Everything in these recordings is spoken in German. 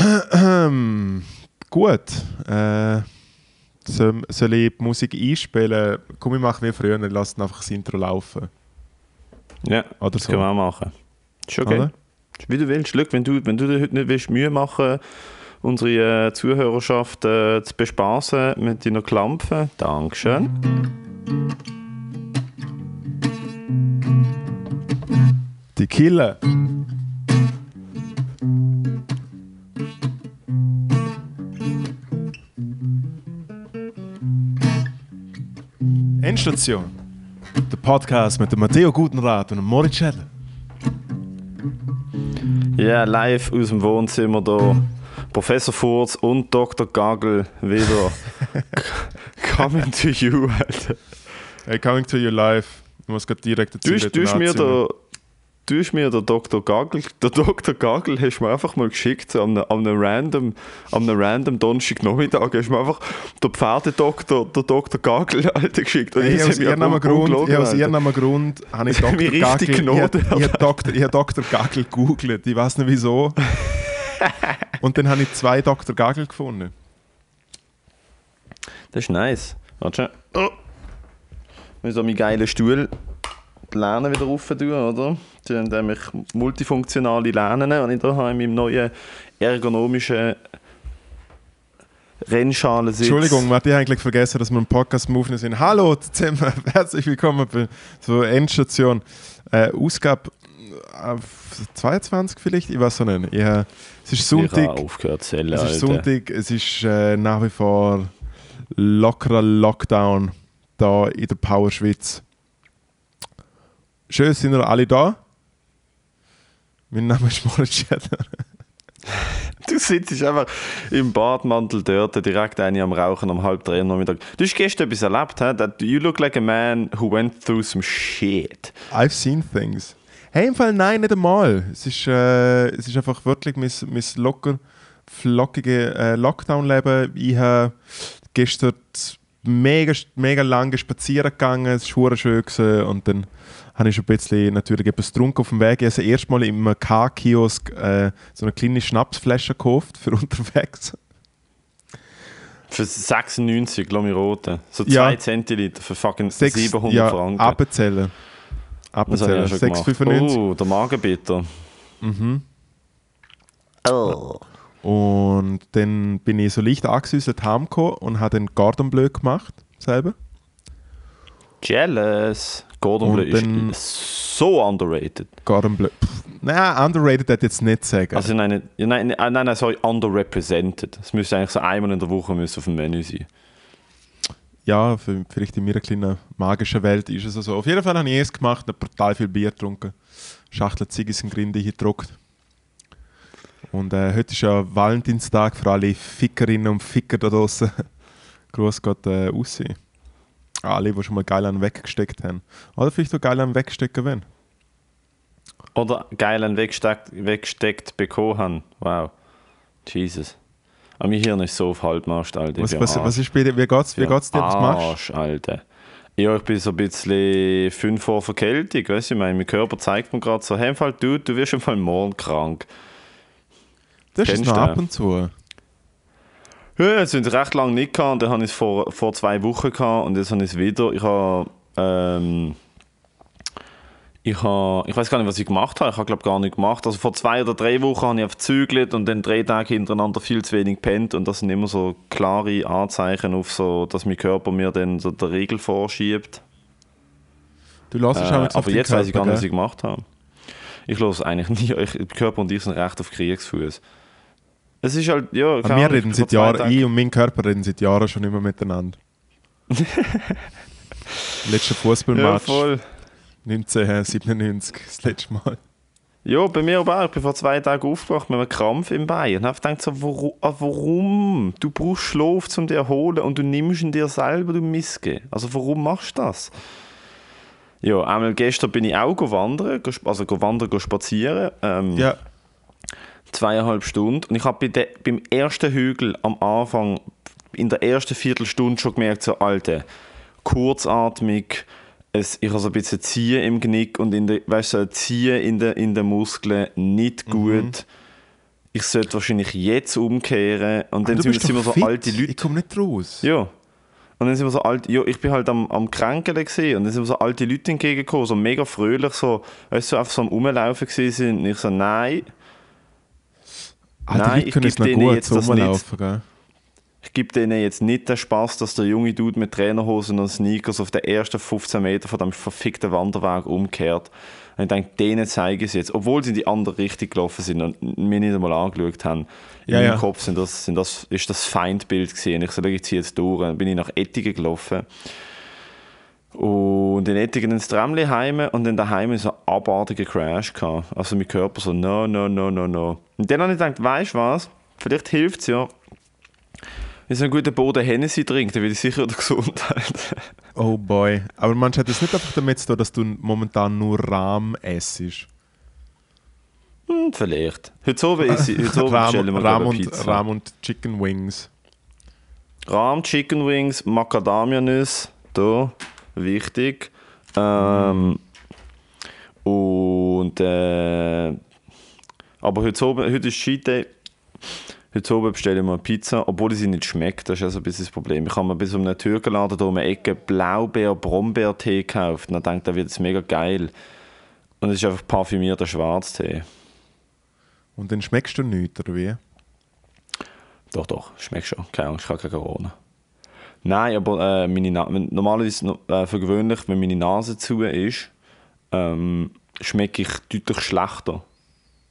Gut. Äh, soll, soll ich die Musik einspielen? Komm, ich mache wie früher und lasse einfach das Intro laufen. Ja, Oder das so. können wir auch machen. Ist okay. Oder? Wie du willst. Schau, wenn du, wenn du dir heute nicht willst, Mühe machen unsere äh, Zuhörerschaft äh, zu bespaßen mit deiner Klampe, Dankeschön. Die Killer. Endstation. Der Podcast mit dem Matteo Gutenrat und dem Moritz Schädler. Ja, live aus dem Wohnzimmer da. Professor Furz und Dr. Gagel wieder. Coming to you, Alter. Hey, coming to you live. Ich muss gerade direkt dazu Du hast mir der, du hast mir der Dr. Gagel, der Dr. Gagel hast mir einfach mal geschickt, an einem, an einem random, an einem random Donnerstagnachmittag, hast mir einfach der Pferdedoktor, der Dr. Gagel, Alter, geschickt. Und Hey, das aus irgendeinem Grund, ja, aus irgendeinem Grund habe ich Dr. mich richtig Gagel, ich, genoten, ich, ich, Dr., ich Dr. Gagel gegoogelt. Ich weiß nicht wieso. Und dann habe ich zwei Dr. Gagel gefunden. Das ist nice. Warte schon. Oh. Ich so meinen geilen Stuhl die Lehne wieder rauf tun, oder? Die haben nämlich multifunktionale Lehnen und ich da habe in meinem neuen ergonomischen Rennschalensitz. Entschuldigung, man hat ja eigentlich vergessen, dass wir einen Podcast Aufnehmen sind. Hallo zusammen, herzlich willkommen bei so Endstation. Äh, Ausgabe äh, 22 vielleicht, ich weiß es nicht. Ja, es ist Ich Sonntag, aufgehört zu zählen, es ist Alter. Sonntag, es ist äh, nach wie vor lockerer Lockdown da in der Power Schweiz. Schön sind wir alle da. Mein Name ist Moritz Schädler. Du sitzt einfach im Badmantel dort, direkt eine am Rauchen um halb drei am Nachmittag. Du hast gestern etwas erlebt, he? That you look like a man who went through some shit. I've seen things. Hey, im Fall nein, nicht einmal. Es ist, äh, es ist einfach wirklich mein, mein locker, flockige äh, Lockdown-Leben. Ich habe gestern mega, mega lange spazieren gegangen, es war schön gewesen. und dann habe ich schon ein bisschen natürlich etwas getrunken auf dem Weg. Ich habe das erste Mal im K-Kiosk äh, so eine kleine Schnapsflasche gekauft für unterwegs. Für 96, lass mich roten. So 2 Ja. Zentiliter für fucking Sechs- 700 ja, Franken. Abzählen. Abzählen. ich ja schon gemacht. 6,95. Oh, der Magenbitter. Mhm. Oh. Und dann bin ich so leicht angesüsselt heimgekommen und habe dann Gordon Bleu gemacht, selber. Jealous. Gordon Und Bleu ist so underrated. Gordon Bleu. Nein, underrated hätte ich jetzt nicht sagen. Also nein, nein, nein, nein, nein, sorry, underrepresented. Es müsste eigentlich so einmal in der Woche müssen auf dem Menü sein. ja, für, vielleicht in meiner kleinen magischen Welt ist es so. Auf jeden Fall habe ich es gemacht, habe brutal viel Bier getrunken. Schachtel Ziggis in Grinde gedruckt. Und äh, heute ist ja Valentinstag für alle Fickerinnen und Ficker da draußen. Gruß Gott äh, aussehen. Alle, die schon mal geil einen weggesteckt haben. Oder vielleicht auch geil einen wegstecken wollen. Oder geil einen weggesteckt, weggesteckt bekommen haben. Wow. Jesus. Aber mein Hirn ist so auf Halbmast, Alter. Was, was, was ist bei dir? Wie geht's, wie geht's dir? Was machst? Arsch, Alter. Ja, ich bin so ein bisschen fünf vor Verkältung, weißt du, ich meine, mein Körper zeigt mir gerade so, hey, Fall, du, du wirst im Fall morgen krank. Das ist Kennst noch du ab und zu. Ja, jetzt sind es recht lange nicht gehabt und dann habe ich es vor, vor zwei Wochen gehabt und jetzt habe ich es wieder. Ich habe, ähm, ich habe, ich weiß gar nicht, was ich gemacht habe. Ich habe glaube gar nicht gemacht. Also vor zwei oder drei Wochen habe ich gezügelt und dann drei Tage hintereinander viel zu wenig pennt und das sind immer so klare Anzeichen auf so, dass mein Körper mir dann so der Regel vorschiebt. Du lässt Äh, auch jetzt aber jetzt weiß ich gar nicht, was ich gemacht habe. Ich los eigentlich nie. Ich, Körper und ich sind recht auf Kriegsfuß. Es ist halt, ja, keine Wir reden seit Jahren, ich und mein Körper reden seit Jahren schon immer miteinander. Letzter Ja, Fußballmatch voll. 1997, das letzte Mal. Ja, bei mir aber auch. Ich bin vor zwei Tagen aufgewacht mit einem Krampf im Bein und habe gedacht so, warum, ah, warum? Du brauchst Schlaf, um dich zu erholen und du nimmst ihn dir selber, du Missge. Also warum machst du das? Ja, einmal gestern bin ich auch sp- also go spazieren. Ähm, Ja, zweieinhalb Stunden. Und ich habe bei beim ersten Hügel am Anfang, in der ersten Viertelstunde schon gemerkt, so, Alter, kurzatmig, es, ich habe so ein bisschen Ziehen im Genick und in der, weißt so Ziehen in den in den Muskeln, nicht gut. ich sollte wahrscheinlich jetzt umkehren. Und dann du sind, sind wir so fit. alte Leute. Ich komme nicht raus. Ja. Und dann sind wir so alt, ja, ich bin halt am, am Kränkeln gesehen und dann sind wir so alte Leute entgegengekommen, so mega fröhlich, so, weißt du, so einfach so am Rumlaufen gewesen sind. Und ich so, nein, Alte Nein, ich können es geb noch denen gut jetzt das nicht. gell? ich gebe denen jetzt nicht den Spaß, dass der junge Dude mit Trainerhosen und Sneakers auf den ersten 15 Meter von dem verfickten Wanderweg umkehrt. Und ich denke, denen zeige ich es jetzt, obwohl sie in die andere Richtung gelaufen sind und mich nicht einmal angeschaut haben. In Ja, meinem ja. Kopf sind das, sind das, ist das Feindbild gesehen. Ich so, ich ziehe jetzt durch. Dann bin ich nach Ettigen gelaufen. Und in Ettigen ins Tramli heim und dann daheim so einen abartigen Crash gehabt. Also mein Körper so, no, no, no, no, no. Und dann habe ich gedacht, weißt du was? Vielleicht hilft es ja, wenn so einen guten Boden Hennessy trinkt, dann wird ich sicher der Gesundheit. Oh boy. Aber man hat es nicht einfach damit zu tun, dass du momentan nur Rahm essst. hm, vielleicht. Heute Abend, ist, heute wir Rahm, Rahm, und. Rahm und Chicken Wings. Rahm, Chicken Wings, Macadamia-Nüsse, da, wichtig. Ähm, und äh, aber heute, Abend, heute ist Cheat. Heute Abend bestelle ich mir eine Pizza, obwohl sie nicht schmeckt. Das ist also ein bisschen das Problem. Ich habe mir bis um einen Türkenladen da um eine Ecke Blaubeer-Brombeer-Tee gekauft. Und dann denke ich, das wird jetzt mega geil. Und es ist einfach parfümierter Schwarztee. Und dann schmeckst du nichts, oder wie? Doch, doch, schmeckt schon. Keine Angst, ich habe keine Corona. Nein, aber äh, meine Na normalerweise no- äh, für gewöhnlich, wenn meine Nase zu ist, ähm, schmecke ich deutlich schlechter.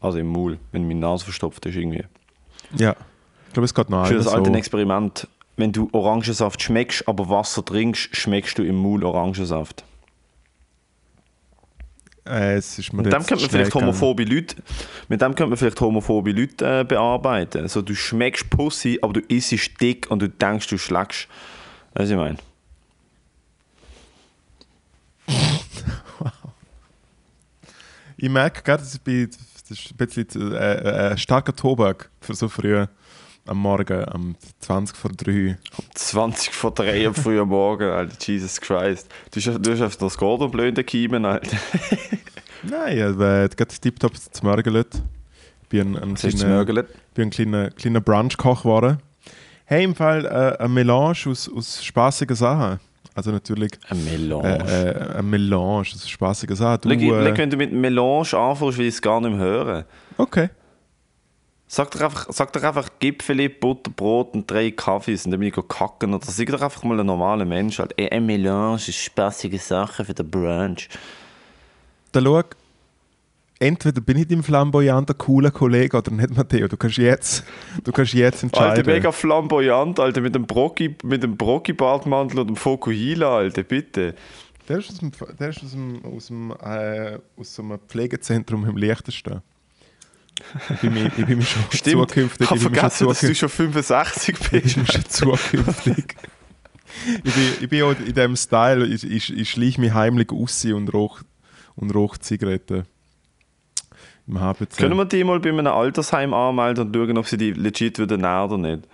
Also im Maul, wenn meine Nase verstopft ist irgendwie. Ja. Ich glaube, es geht noch Für das alte so. Experiment, wenn du Orangensaft schmeckst, aber Wasser trinkst, schmeckst du im Maul Orangensaft. Äh, es ist mir Mit dem könnte man vielleicht homophobe Leute, mit dem könnte man vielleicht homophobe Leute äh, bearbeiten. Also du schmeckst Pussy, aber du isst dick und du denkst, du schlägst. Was ich meine? Ich merke gerade, das ist ein bisschen äh, äh, starker Tobak für so früh am Morgen, am 20 vor 3. 20 vor 3 am frühen Morgen, Alter. Jesus Christ. Du hast, du hast einfach das Gordon blöde Kiemen, Alter. Nein, ich habe gerade tiptop zu Morgen Ich bin ein, ein kleiner, bin ein kleiner, kleiner Brunch-Koch geworden. Hey, im Fall äh, ein Melange aus, aus spaßigen Sachen. Also natürlich Ein äh, Melange. äh, ein Melange aus spaßigen Sachen. Du, Schau, äh, du mit Melange anfängst, will ich es gar nicht mehr hören. okay. Sag doch einfach, sag doch einfach Gipfeli, Butterbrot und drei Kaffees und dann bin ich kacken. Oder sag doch einfach mal ein normaler Mensch. Halt. Ein Melange ist spaßige Sache für den Brunch. Dann schau, entweder bin ich dein flamboyanter, cooler Kollege oder nicht, Matteo. Du kannst jetzt, du kannst jetzt entscheiden. Alter, mega flamboyant, Alter, mit dem Brocki, mit dem Brocki-Bartmantel und dem Fokuhila, Alter, bitte. Der ist aus dem, der ist aus dem, aus dem äh, aus so einem Pflegezentrum im Leichtesten. Ich bin mir, ich bin mir schon Stimmt, zukünftig. ich habe vergessen, dass du schon 65 ich bin bist. schon zukünftig. ich, bin, ich bin auch in diesem Style, ich, ich, ich schleiche mich heimlich aus und rauche und rauch Zigaretten. Im HBC. Können wir die mal bei einem Altersheim anmelden und schauen, ob sie die legit wieder näher oder nicht?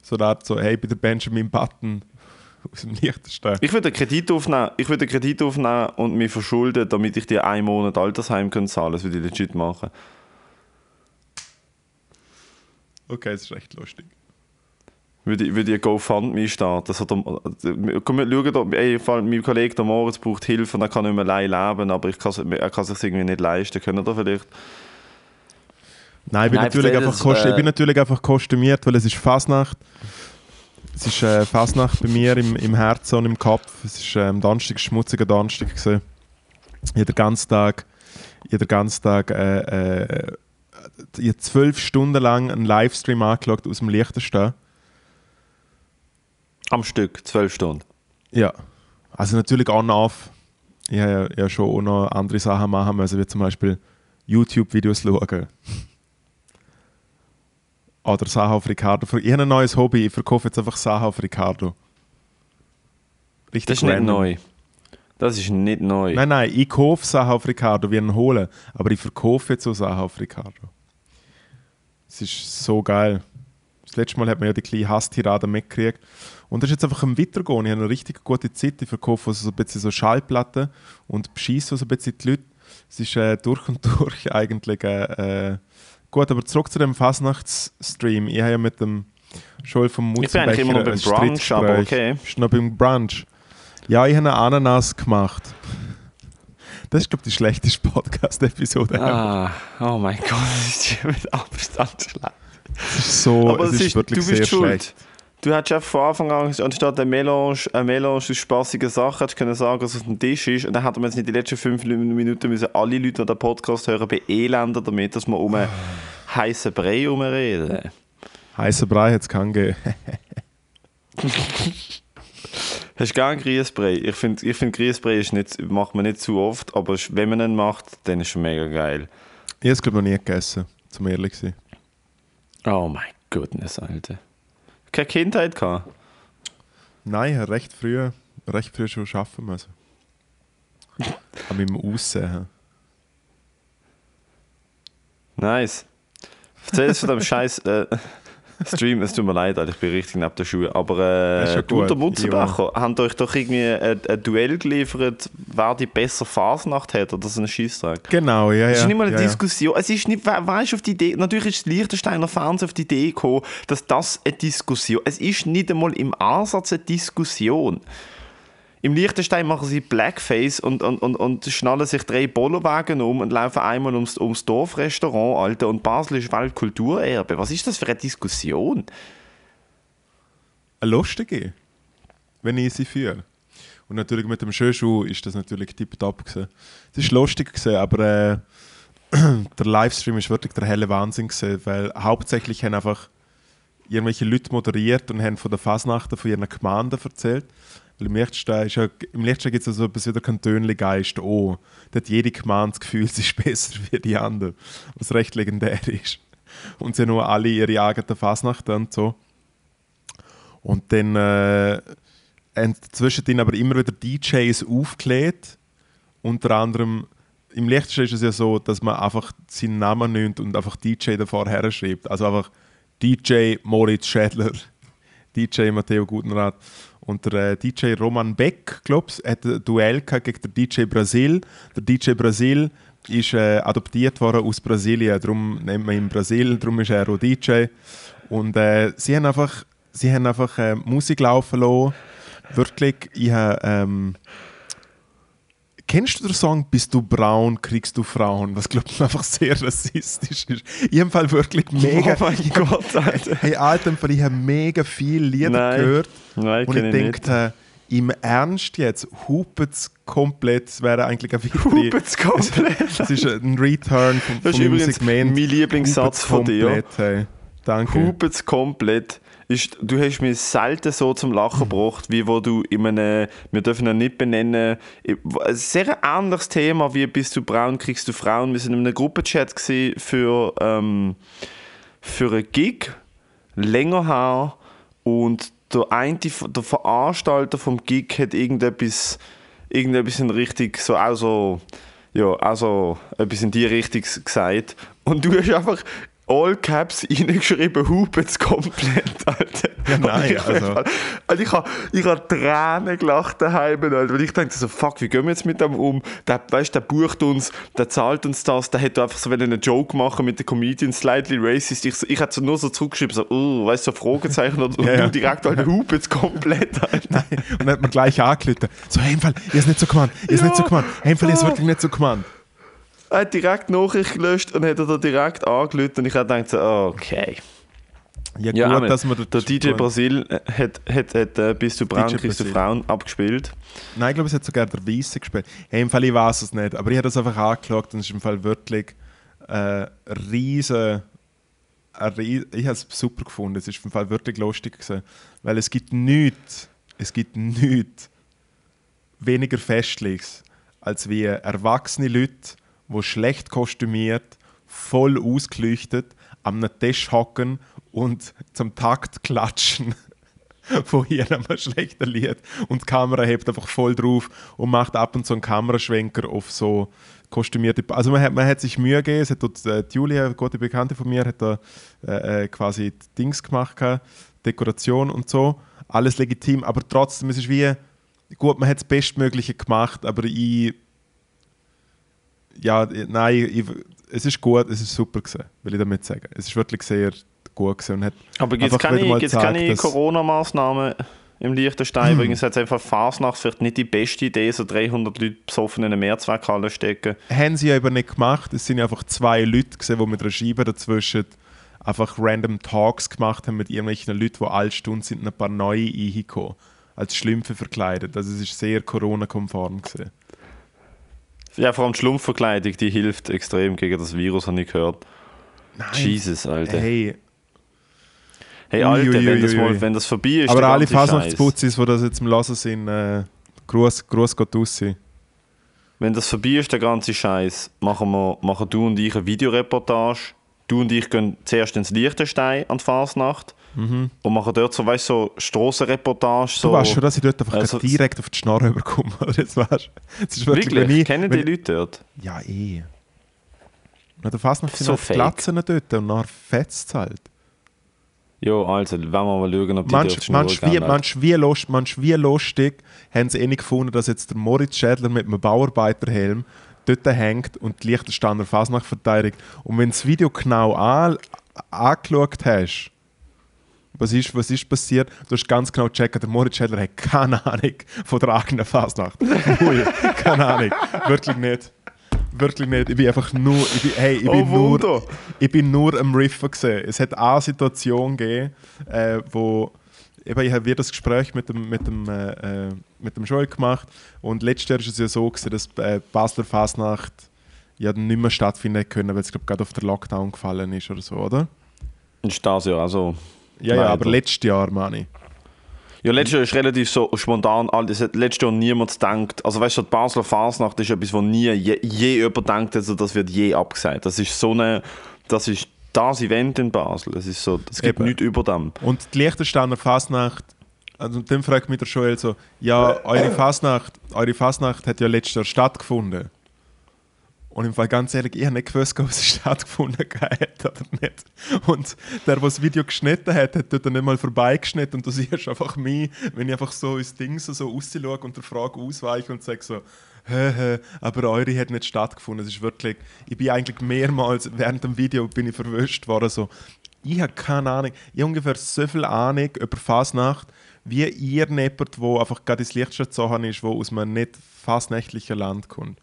So Art so, hey, bei der Benjamin Button aus dem Leichtesten. Ich würde einen Kredit aufnehmen, ich würde einen Kredit aufnehmen und mich verschulden, damit ich dir einen Monat Altersheim können zahlen. Das würde ich legit machen. Okay, das ist echt lustig. Würde ich, würde ich ein GoFundMe starten. So, der, komm, wir schauen da, ey, mein Kollege der Moritz braucht Hilfe und er kann nicht mehr allein leben, aber ich kann, er kann sich irgendwie nicht leisten. Können da vielleicht? Nein, ich bin, Nein, natürlich einfach das, kost- ich äh, bin natürlich einfach kostümiert, weil es ist Fasnacht. Es ist äh, Fasnacht bei mir im, im Herzen und im Kopf. Es ist ähm, Donnerstag, schmutziger Donnerstag gewesen. Jeder ganzen Tag, jeder ganzen Tag, äh, äh, ich habe zwölf Stunden lang einen Livestream angeschaut aus dem Liechtenstein. Am Stück, zwölf Stunden. Ja, also natürlich on-off. Ich habe ja, ja schon auch noch andere Sachen machen müssen, wie zum Beispiel YouTube-Videos schauen. Oder Sachen auf Ricardo. Ich habe ein neues Hobby, ich verkaufe jetzt einfach Sachen auf Ricardo. Richtig Das ist nicht random. neu. Das ist nicht neu. Nein, nein, ich kaufe Sachen auf Ricardo, wie einen holen. Aber ich verkaufe jetzt so Sachen auf Ricardo. Es ist so geil. Das letzte Mal hat man ja die kleine Hasstirade mitgekriegt. Und das ist jetzt einfach am Weitergehen. Ich habe eine richtig gute Zeit. Ich verkaufe so ein bisschen so Schallplatten und beschieße so ein bisschen die Leute. Es ist äh, durch und durch eigentlich äh, äh, Gut, aber zurück zu dem Fasnachtsstream. Ich habe ja mit dem Joel vom Ich bin immer noch beim Brunch, aber okay. Bist du noch beim Brunch? Ja, ich habe eine Ananas gemacht. Das ist, glaube ich, die schlechteste Podcast-Episode. Ah, oh mein Gott, das ist mit Abstand schlecht. Es ist so, Aber es es ist, ist, wirklich du bist sehr schuld. schlecht. Du hättest einfach von Anfang an, anstatt eine Melange, eine Melange aus spassigen Sachen, hättest können sagen, was auf dem Tisch ist. Und dann hätten wir jetzt nicht die letzten fünf Minuten müssen alle Leute, die den Podcast hören, beelenden damit, dass wir um einen heißen Brei herumreden. Heißer Brei hat es keinen gegeben. Hast du gern Grießbrei? Ich finde, ich find, Grießbrei ist nicht, macht man nicht zu oft, aber wenn man ihn macht, dann ist er mega geil. Ich habe es, glaube ich, noch nie gegessen, zum ehrlich zu sein. Oh mein Goodness, Alter. Keine Kindheit gehabt? Nein, recht früh, recht früh schon arbeiten müssen. An meinem Aussehen. Nice. Erzähl uns von dem scheiß äh, Stream. Es tut mir leid, ich bin richtig neben der Schuhe. Aber ist äh, ja du und der gut. Mutzenbacher habt euch doch irgendwie ein, ein Duell geliefert, wer die bessere Fasnacht hat oder so einen Scheissdreck. Genau, ja, ja. Es ist nicht mal eine ja, ja. Diskussion. Es ist nicht, wer, wer ist auf die Idee, natürlich ist Liechtensteiner Fernsehen auf die Idee gekommen, dass das eine Diskussion Es ist nicht einmal im Ansatz eine Diskussion. Im Liechtenstein machen sie Blackface und, und, und, und schnallen sich drei Bollerwagen um und laufen einmal ums, ums Dorfrestaurant, Alter. Und Basel ist Weltkulturerbe. Was ist das für eine Diskussion? Eine lustige, wenn ich sie führe. Und natürlich mit dem Schönschuh ist das natürlich tipptopp gewesen. Es ist lustig gewesen, aber äh, der Livestream ist wirklich der helle Wahnsinn gewesen, weil hauptsächlich haben einfach irgendwelche Leute moderiert und haben von der Fasnacht von ihren Gemeinden erzählt. Im Liechtenstein, ja, im Liechtenstein gibt es so etwas wie der Kantönli-Geist auch. Da hat jede Gemeinde das Gefühl, sie ist besser wie die andere, was recht legendär ist. Und sie haben nur alle ihre eigene Fasnacht und so. Und dann äh, haben zwischendrin aber immer wieder DJs aufgelegt. Unter anderem, im Liechtenstein ist es ja so, dass man einfach seinen Namen nimmt und einfach DJ davor her schreibt. Also einfach DJ Moritz Schädler, DJ Matteo Gutenrat. Und der äh, DJ Roman Beck, glaube ich, hat ein Duell gegen den DJ Brasil. Der DJ Brasil ist äh, adoptiert worden aus Brasilien, darum nennt man ihn Brasil, darum ist er auch DJ. Und äh, sie haben einfach, sie haben einfach äh, Musik laufen lassen. Wirklich, ich habe, ähm, Kennst du den Song Bist du braun, kriegst du Frauen? Was glaube ich einfach sehr rassistisch ist. Ich habe Fall wirklich mega. Oh mein Gott, Alter. Hey, Alter, ich habe mega viele Lieder Nein. gehört. Nein, und ich denke, äh, im Ernst jetzt, hupet's komplett, es wäre eigentlich ein weitere- Hupet's komplett. Es ist ein Return vom, Das ist übrigens Segment. mein Lieblingssatz von dir. Hey. Danke. Hupet's komplett. Ist, du hast mich selten so zum Lachen gebracht, wie wo du in einem, wir dürfen ihn nicht benennen, ein sehr ähnliches Thema wie «Bist du braun, kriegst du Frauen». Wir sind in einem Gruppenchat für, ähm, für einen Gig, länger her, und der eine, der Veranstalter vom Gig hat irgendetwas, irgendetwas in Richtung, so auch so, ja, also etwas in die Richtung gesagt. Und du hast einfach All Caps reingeschrieben, hupet's komplett, Alter. Ja, nein, ich, also- also ich habe ich hab Tränen gelacht daheim, Alter, weil ich dachte so, fuck, wie gehen wir jetzt mit dem um? Der, weißt, der bucht uns, der zahlt uns das, der hätte einfach so einen Joke machen mit den Comedians, slightly racist. Ich, ich hätte so nur so zurückgeschrieben, so, oh, weißt du, so Fragezeichen und, und Ja, ja. direkt, Alter, hupet's komplett, Alter. Und dann hat man gleich angelötet. So, hey, im Fall, ihr ist nicht so gemeint, ihr ist Ja. nicht so gemeint. Hey, im Fall, ihr ist wirklich nicht so gemeint. Er hat direkt Nachricht gelöscht und hat er da direkt angelötet und ich habe gedacht, so, okay. Ja, Ja, gut, dass man der DJ Brasil äh, hat, hat, hat äh, «Bist du braun, kriegst du. Frauen» abgespielt. Nein, ich glaube, es hat sogar der Weisse gespielt. Hey, im Fall, ich weiß es nicht, aber ich habe das einfach angeschaut und es ist im Fall wirklich äh, riesen. ries- Ich habe es super gefunden. Es ist im Fall wirklich lustig gewesen, weil es gibt nichts, es gibt nichts weniger Festliches als wie erwachsene Leute, die schlecht kostümiert, voll ausgeleuchtet, am Tisch hocken und zum Takt klatschen von jedem schlechten Lied. Und die Kamera hebt einfach voll drauf und macht ab und zu einen Kameraschwenker auf so kostümierte. Also man hat, man hat sich Mühe gegeben. Es hat dort, äh, Julia, eine gute Bekannte von mir, hat da äh, äh, quasi Dings gemacht, Dekoration und so. Alles legitim, aber trotzdem, es ist wie, gut, man hat das Bestmögliche gemacht, aber ich, ja, nein, ich, es ist gut, es ist super gewesen, will ich damit sagen. Es ist wirklich sehr gut gewesen und hat Aber gibt es keine, gibt's keine Corona-Massnahmen im Liechtenstein? Übrigens hat es einfach Fasnacht vielleicht nicht die beste Idee, so 300 Leute besoffen in eine Mehrzweckhalle stecken. haben sie ja eben nicht gemacht. Es sind ja einfach zwei Leute gewesen, die mit einer Scheibe dazwischen einfach random Talks gemacht haben mit irgendwelchen Leuten, die alle Stunden sind und ein paar neue reingekommen. Als Schlümpfe verkleidet. Also es ist sehr Corona-konform gewesen. Ja, vor allem die Schlumpfverkleidung, die hilft extrem gegen das Virus, habe ich gehört. Nein. Jesus, Alter. Hey, Hey, Alter, ui, ui, wenn, das mal, wenn das vorbei ist, aber alle. Fasnachtsputzis, die das jetzt im Lassen sind, äh, Gruß, Gruß geht raus. Wenn das vorbei ist, der ganze Scheiß, machen, wir, machen du und ich eine Videoreportage. Du und ich gehen zuerst ins Liechtenstein an die Fasnacht und machen dort so, weißt du, so Strassenreportage. So. Mhm. Du weißt schon, dass ich dort einfach Also- direkt auf die Schnarre überkomme. Jetzt weißt, ist wirklich, ich, Kennen die Leute dort? Ja, eh. Na, der Fasnacht sind So. Platzen dort und nachher fetzt es halt. Ja, also, wenn wir mal schauen, ob die Manch, dort manch, wie, manch, wie lust, manch wie lustig haben sie eh nicht gefunden, dass jetzt der Moritz Schädler mit einem Bauarbeiterhelm dort hängt und die Liechtensteiner Fasnacht verteidigt. Und wenn du das Video genau an, angeschaut hast, was ist, was ist passiert, du hast ganz genau gecheckt, der Moritz Schädler hat keine Ahnung von der eigenen Fasnacht. Keine Ahnung. Wirklich nicht. Wirklich nicht. Ich bin einfach nur, ich bin, hey, ich Oh, bin nur, Wunder. ich bin nur am Riffen gesehen. Es hat eine Situation gegeben, äh, wo eben, ich habe wieder das Gespräch mit dem, mit dem, äh, äh, mit dem Joel gemacht und letztes Jahr ist es ja so gewesen, dass äh, die Basler Fasnacht ja dann nicht mehr stattfinden können, weil es glaube gerade auf den Lockdown gefallen ist oder so, oder? Ist das ja, also... Ja, ja, Leider. aber letztes Jahr, meine ich. Ja, letztes Jahr ist relativ so spontan, das hat letztes Jahr niemand gedacht. Also weißt du, die Basler Fasnacht ist etwas, wo nie je, je jemand denkt, also das wird je abgesagt. Das ist so eine, das ist das Event in Basel. Es ist so, es gibt Eben. nichts über dem. Und die Liechtensteiner Fasnacht, also dann fragt mich der Joel so, ja, eure Fasnacht, eure Fasnacht hat ja letztes Jahr stattgefunden. Und im Fall ganz ehrlich, ich habe nicht gewusst, ob es stattgefunden hat oder nicht. Und der, der das Video geschnitten hat, hat dort nicht mal vorbeigeschnitten und du siehst einfach mich, wenn ich einfach so ins Ding so, so rausschaue und der Frage ausweiche und sage so, hä, hä, aber eure hat nicht stattgefunden. Es ist wirklich, ich bin eigentlich mehrmals während dem Video bin ich verwischt worden, so, ich habe keine Ahnung, ich habe ungefähr so viel Ahnung über Fasnacht, wie ihr jemand, wo einfach gerade ins Lichtstadt gezogen ist, wo aus einem nicht fasnächtlichen Land kommt.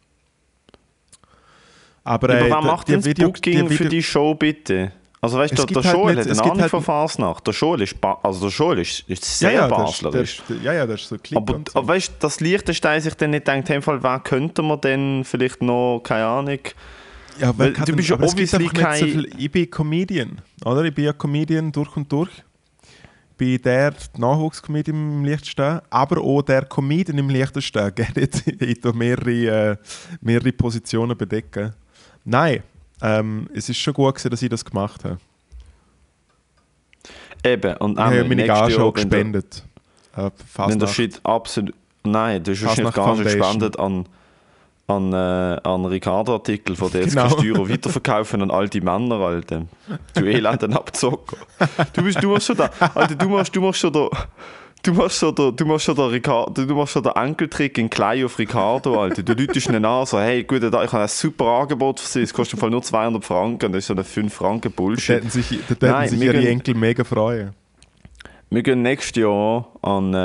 Aber, äh, wer macht denn das Video- Booking die für Video- die Show bitte? Also weißt du, gibt der halt Joel nicht- hat Ahnung halt- von Fasnacht. Der Joel ist, ba also der Joel ist, ist sehr ja, ja, das, baslerisch. das, ja, ja, das ist so Klick Aber, so. aber weißt du, dass Liechtenstein sich dann nicht denkt, hey, Fall, wer könnte man denn vielleicht noch, keine Ahnung. Ja, Weil du bist ja obviously nicht so kein- viel, Ich bin Comedian, oder? Ich bin ja Comedian durch und durch. Ich bin der Nachwuchscomedian im Liechtenstein, aber auch der Comedian im Liechtenstein. Ich tue mehrere, äh, mehrere Positionen bedecken. Nein, ähm, es ist schon gut gewesen, dass ich das gemacht habe. Eben, und Ich habe meine Gage Jahr, auch wenn der- gespendet. Äh, Wenn der Fasnacht. Shit absolut. Nein, du hast nicht Foundation. gespendet an, an, äh, an Ricardo-Artikel, von denen jetzt Genau. kannst du weiterverkaufen an alte Männer, Alter. Du elenden Abzocker. Du, bist, du machst schon da, Alter, du machst, du machst schon da. Du machst schon der, du machst schon der, Ricardo, du machst schon der Enkeltrick in klein auf Ricardo, Alter. Du läutest ihn an, so, hey, gut, ich habe ein super Angebot für Sie, es kostet im Fall nur 200 Franken, das ist so eine 5 Franken Da Bullshit. hätten sich, da hätten Nein, sich ihre gehen- Enkel mega freuen. Wir gehen nächstes Jahr an, äh,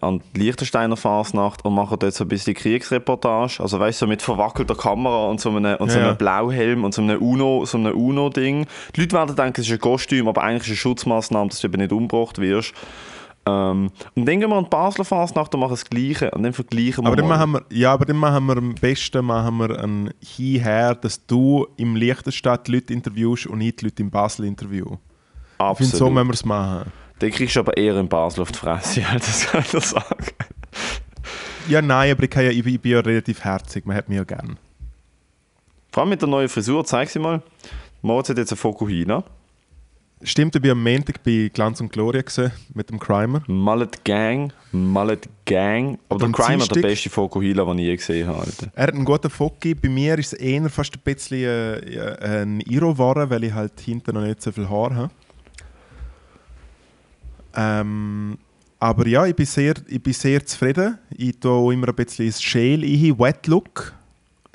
an die Liechtensteiner Fasnacht und machen dort so ein bisschen Kriegsreportage. Also weißt du, so mit verwackelter Kamera und so einem, und so einem ja. Blauhelm und so einem Uno, so einem Uno-Ding. Die Leute werden denken, es ist ein Kostüm, aber eigentlich ist es eine Schutzmaßnahme, dass du eben nicht umgebracht wirst. Ähm, und dann gehen wir an die Basler Fasnacht und machen das Gleiche. Und dann vergleichen wir Aber dann mal. machen wir, ja, aber dann machen wir am besten machen wir ein Hinher, dass du im Liechtenstadt die Leute interviewst und ich die Leute in Basel interview. Ich finde, so Absolut. müssen wir es machen. Dann kriegst du aber eher in Basel auf die Fresse, das kann ich dir sagen. Ja, nein, aber ich, kann ja, ich, bin- ich bin ja relativ herzig, man hat mich ja gern. Vor allem mit der neuen Frisur, zeig sie mal. Moritz hat jetzt eine Fokuhila. Stimmt, ich bin am Montag bei Glanz und Gloria gewesen, mit dem Crimer. Mallet Gang, Mallet Gang. Aber der Am Crime hat der beste Fokuhila, den ich je gesehen habe. Alter. Er hat einen guten Foki. Bei mir ist es eher fast ein bisschen äh, ein Iro geworden, weil ich halt hinten noch nicht so viel Haar habe. Ähm, aber ja, ich bin, sehr, ich bin sehr zufrieden. Ich tue immer ein bisschen Schäl ein. Wet Look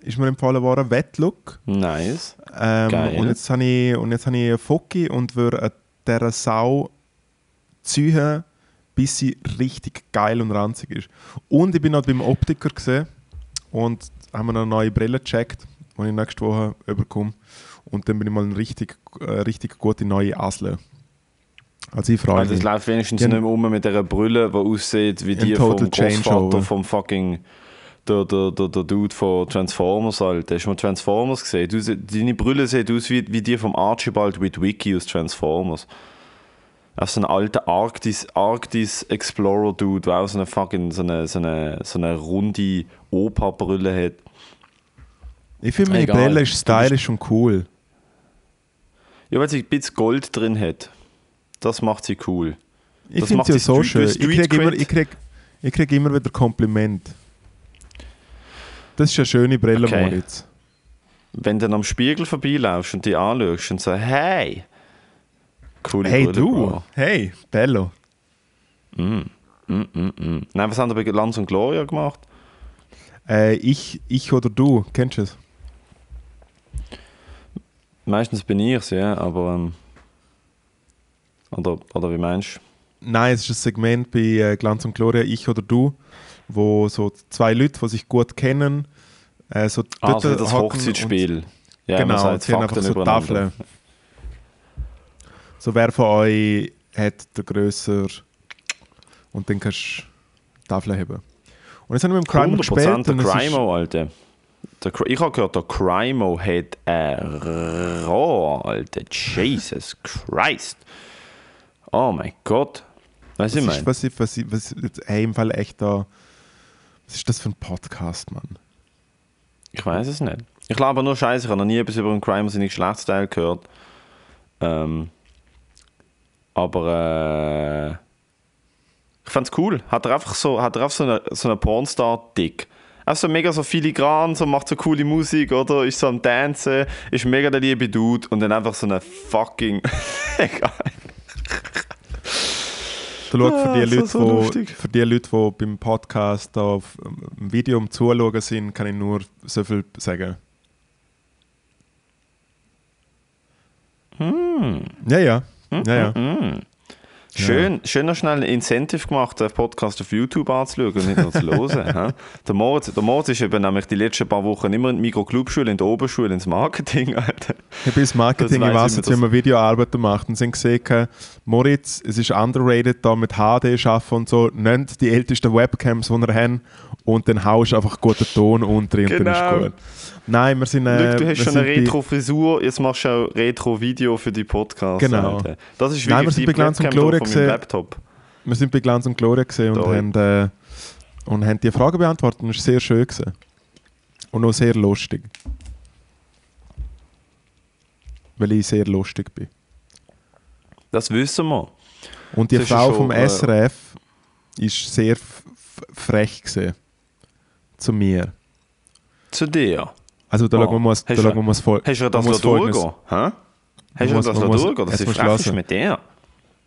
ist mir empfohlen worden. Wet Look. Nice. Ähm, und jetzt habe ich, und jetzt habe ich einen Foki und würde dieser Sau ziehen, bis sie richtig geil und ranzig ist. Und ich bin noch beim Optiker gesehen und haben wir noch eine neue Brille gecheckt, die ich nächste Woche überkomme. Und dann bin ich mal ein richtig, äh, richtig gute neue Asle. Also ich freue Also es mich. läuft wenigstens Ja. nicht mehr um mit dieser Brille, die aussieht wie die vom Großvater vom fucking der, der, der, der Dude von Transformers, Alter. Hast du mal Transformers gesehen? Du, deine Brille sieht aus wie, wie die vom Archibald Witwicky aus Transformers. Auch so ein alter Arktis, Arktis Explorer Dude, der auch so eine fucking so eine, so eine, so eine runde Opa-Brille hat. Ich finde, meine Egal. Brille ist stylisch und cool. Ja, weil sie ein bisschen Gold drin hat. Das macht sie cool. Ich Das finde macht sie ja so schön. Ich kriege immer, ich krieg, ich krieg immer wieder Kompliment. Das ist eine schöne Brille, Okay. Moritz. Wenn du dann am Spiegel vorbeilaufst und die anschaust und sagst, hey, coole Hey Brille, du, Bro. hey, Bello. Mm, mm, mm. Nein, was haben wir bei Lanz und Gloria gemacht? Äh, ich, ich oder du, kennst du es? Meistens bin ich es, ja, aber. Ähm, oder, oder wie meinst du? Nein, es ist ein Segment bei äh, Glanz und Gloria, ich oder du, wo so zwei Leute, die sich gut kennen, äh, so Ah, also das Hochzeitsspiel. Ja, genau, sie haben einfach so. Tafeln. So, wer von euch hat der grösser und dann kannst du Tafeln haben. Und jetzt haben wir mit dem 100% gespielt der und es ist, Crimo, Alter. Der, ich habe gehört, der Crimo hat ein Rohr, Alter. Jesus Christ. Oh mein Gott. Weißt du, was ich meine? was, was, was, ich- hey, im Fall echt da, was ist das für ein Podcast, Mann? Ich weiß es nicht. Ich glaube nur Scheiße. Ich habe noch nie etwas über einen Crime seine Geschlechtsteil gehört. Ähm, aber äh, ich fand's cool. Hat er einfach so, hat er einfach so eine, so eine Pornstar-Dick. Einfach so mega so filigran, so macht so coole Musik, oder? Ist so am Tanzen, ist mega der liebe Dude und dann einfach so eine fucking. Egal. Du schau, für, Ah, die so- Leute, so wo, für die Leute, die beim Podcast auf im Video am Zuschauen sind, kann ich nur so viel sagen. Ja, ja. ja, ja. Schön, schön noch schnell ein Incentive gemacht, den Podcast auf YouTube anzuschauen und nicht nur zu hören. der, Moritz, der Moritz ist eben nämlich die letzten paar Wochen immer in der Mikro-Clubschule, in der Oberschule, ins Marketing. Alter. Ich bin ins Marketing, Das ich weiß jetzt, wie man Videoarbeiten macht und sind gesehen, Moritz, es ist underrated, da mit HD arbeiten und so, nennt die ältesten Webcams, die wir haben und dann haust du einfach guten Ton unter und dann Genau. ist gut. Nein, wir sind... Äh, Luc, du hast schon eine Retro-Frisur, jetzt machst du auch Retro-Video für die Podcasts. Genau. Alter. Das ist Nein, wir wirklich sind die bei Glanz und Gloria gesehen. Laptop. Wir sind bei Glanz und Gloria gesehen und haben, äh, und haben die Fragen beantwortet und es war sehr schön. Gewesen. Und auch sehr lustig. Weil ich sehr lustig bin. Das wissen wir. Und die Das Frau vom äh, SRF ist sehr frech gewesen. Zu mir. Zu dir. Also da Oh. schauen wir mal, da schauen wir mal das Fol- Hast du da das Folgendes- durchgehen? Hä? Hast du das muss- durchgehen? Das ist frech mit dir.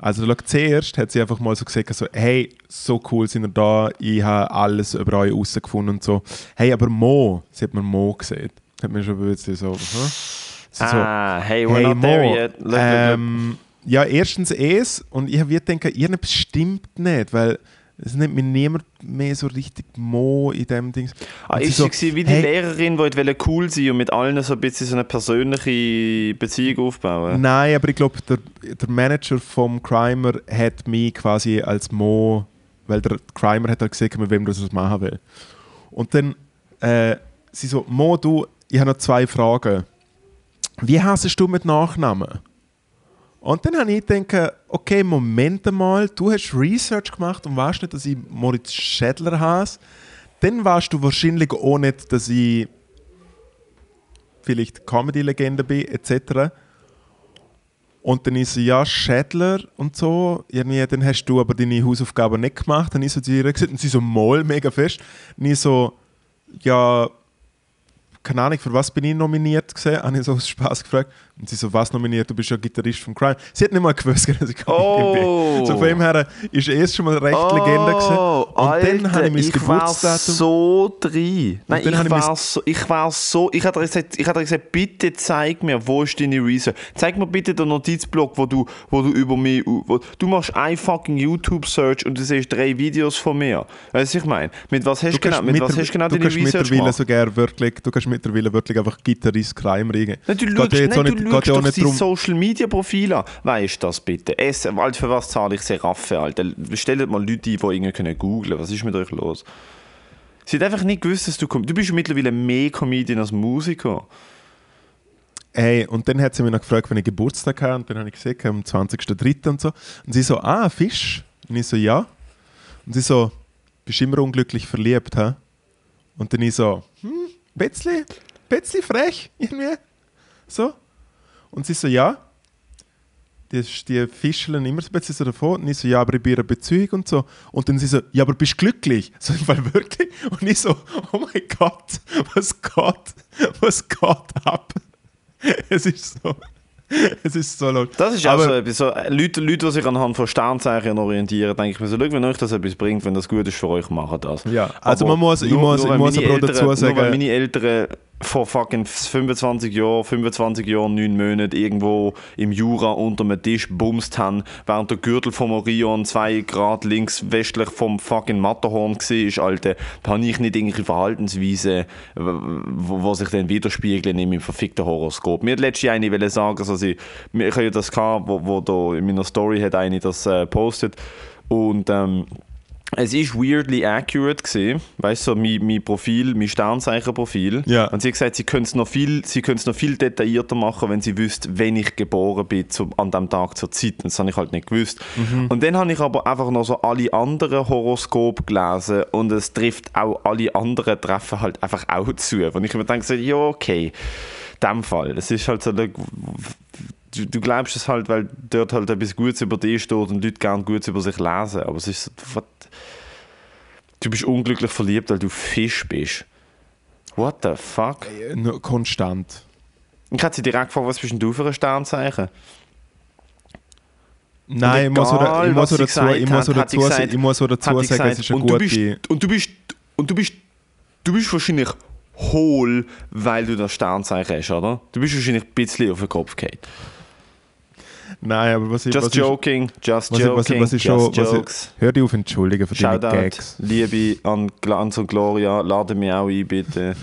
Also schau, zuerst hat sie einfach mal so gesagt, so, hey, so cool sind ihr da, ich habe alles über euch herausgefunden und so. Hey, aber Mo, sie hat mir Mo gesehen. Hat mir schon ein bisschen so, so, Ah, hey, we're hey not there Mo, yet. Look, look, look. ähm, ja, erstens es und ich habe gedacht, irgendetwas stimmt nicht, weil es nennt mir niemand mehr so richtig Mo in dem Ding. Ah, ist so, sie wie die hey, Lehrerin, die wollte cool sein und mit allen so ein bisschen so eine persönliche Beziehung aufbauen? Nein, aber ich glaube, der, der Manager vom Crimer hat mich quasi als Mo, weil der Crimer hat halt gesagt, mit wem das was machen will. Und dann, äh, sie so, Mo, du, ich habe noch zwei Fragen. Wie heißt du mit Nachnamen? Und dann habe ich gedacht, okay, Moment mal, du hast Research gemacht und weißt nicht, dass ich Moritz Schädler heiße. Dann weißt du wahrscheinlich auch nicht, dass ich vielleicht Comedy-Legende bin, etc. Und dann ist sie, ja, Schädler und so. Irgendwie, dann hast du aber deine Hausaufgaben nicht gemacht. Dann ist so zu ihr gesagt, und sie so, mal, mega fest. Und ich so, ja, keine Ahnung, für was bin ich nominiert gesehen, habe ich so aus Spaß gefragt. Und sie so, was nominiert? Du bist ja Gitarrist von Crime. Sie hat nicht mal gewusst, dass ich Oh. bin. So von dem her ist es schon mal recht Legende gewesen. Und dann habe ich mein ich war Geburtsdatum. so drin. Nein, ich ich war, so, ich war so... Ich hatte gesagt, ich hatte gesagt, bitte zeig mir, wo ist deine Research. Zeig mir bitte den Notizblock, wo du, wo du über mich... Wo, du machst ein fucking YouTube-Search und du siehst drei Videos von mir. Weißt du, was ich meine? Mit was hast du genau, mit was mitter- hast du genau du deine kannst Research mittlerweile gemacht? sogar wirklich, du kannst mittlerweile wirklich einfach Gitarrist Crime reingehen. Nein, du schaust, nein, nicht- du schaust ja doch sein drum- Social Media Profil an. Weißt du das bitte? Es, Alter, für was zahle ich Seraffe, Alter? Stellt mal Leute ein, die irgendwie können googlen. Was ist mit euch los? Sie hat einfach nicht gewusst, dass du kommst. Du bist mittlerweile mehr Comedian als Musiker. Hey, und dann hat sie mich noch gefragt, wenn ich Geburtstag habe. Und dann habe ich gesagt, am 20.03. und so. Und sie so, ah, Fisch? Und ich so, ja. Und sie so, bist immer unglücklich verliebt, hä? Und dann ich so, hm, bisschen, bisschen frech, irgendwie. So. Und sie so, ja. Die, die fischeln immer so ein bisschen so davon. Und ich so, ja, aber ich bin in einer Beziehung und so. Und dann sie so, ja, aber bist du glücklich? So, weil wirklich. Und ich so, oh mein Gott, was geht, was geht ab? Es ist so, es ist so laut. Das ist auch aber, so etwas. So, äh, Leute, Leute, die sich anhand von Sternzeichen orientieren, denke ich mir so, schau, wenn euch das etwas bringt, wenn das gut ist für euch, macht das. Ja, also Aber man muss- ich muss- nur ich muss aber auch dazu Eltern- sagen- Nur weil meine Eltern vor fucking 25 Jahren, 25 Jahren, 9 Monaten irgendwo im Jura unter einem Tisch bumst haben, während der Gürtel vom Orion 2 Grad links westlich vom fucking Matterhorn war, Alter, da habe ich nicht irgendwelche Verhaltensweisen, wo sich dann widerspiegeln in meinem verfickten Horoskop. Mir hat letztens eine wollte sagen, also sie, ich habe ja das gehabt, wo, wo da in meiner Story hat eine das äh, postet und ähm, es ist weirdly accurate gesehen, weißt du, so mein, mein Profil, mein Sternzeichenprofil. Ja. Und sie hat gesagt, sie können es noch viel, sie können es noch viel detaillierter machen, wenn sie wüsste, wenn ich geboren bin zu, an dem Tag zur Zeit. Und das habe ich halt nicht gewusst. Und dann habe ich aber einfach noch so alle anderen Horoskope gelesen und es trifft auch alle anderen treffen halt einfach auch zu. Und ich mir denke so, ja okay, in dem Fall. Es ist halt so, du, du glaubst es halt, weil dort halt etwas Gutes über dich steht und Leute gerne Gutes über sich lesen. Aber es ist so, what? Du bist unglücklich verliebt, weil du Fisch bist. What the fuck? äh, konstant. Ich hätte sie direkt gefragt, was bist denn du für ein Sternzeichen? Nein, ich muss, egal, ich muss, sie dazu, ich muss, gesagt- sagen- ich muss dazu es ist eine und du gute... bist und du bist und du bist du bist wahrscheinlich hohl, weil du das Sternzeichen hast, oder? Du bist wahrscheinlich ein bisschen auf den Kopf gefallen. Nein, aber was ich... Just was ich, joking, just was ich, joking, was ich, was ich schon... Jokes. ich, hör dich auf, entschuldigen für deine Shoutout, Gags. Liebe an Glanz und Gloria, lade mich auch ein, bitte.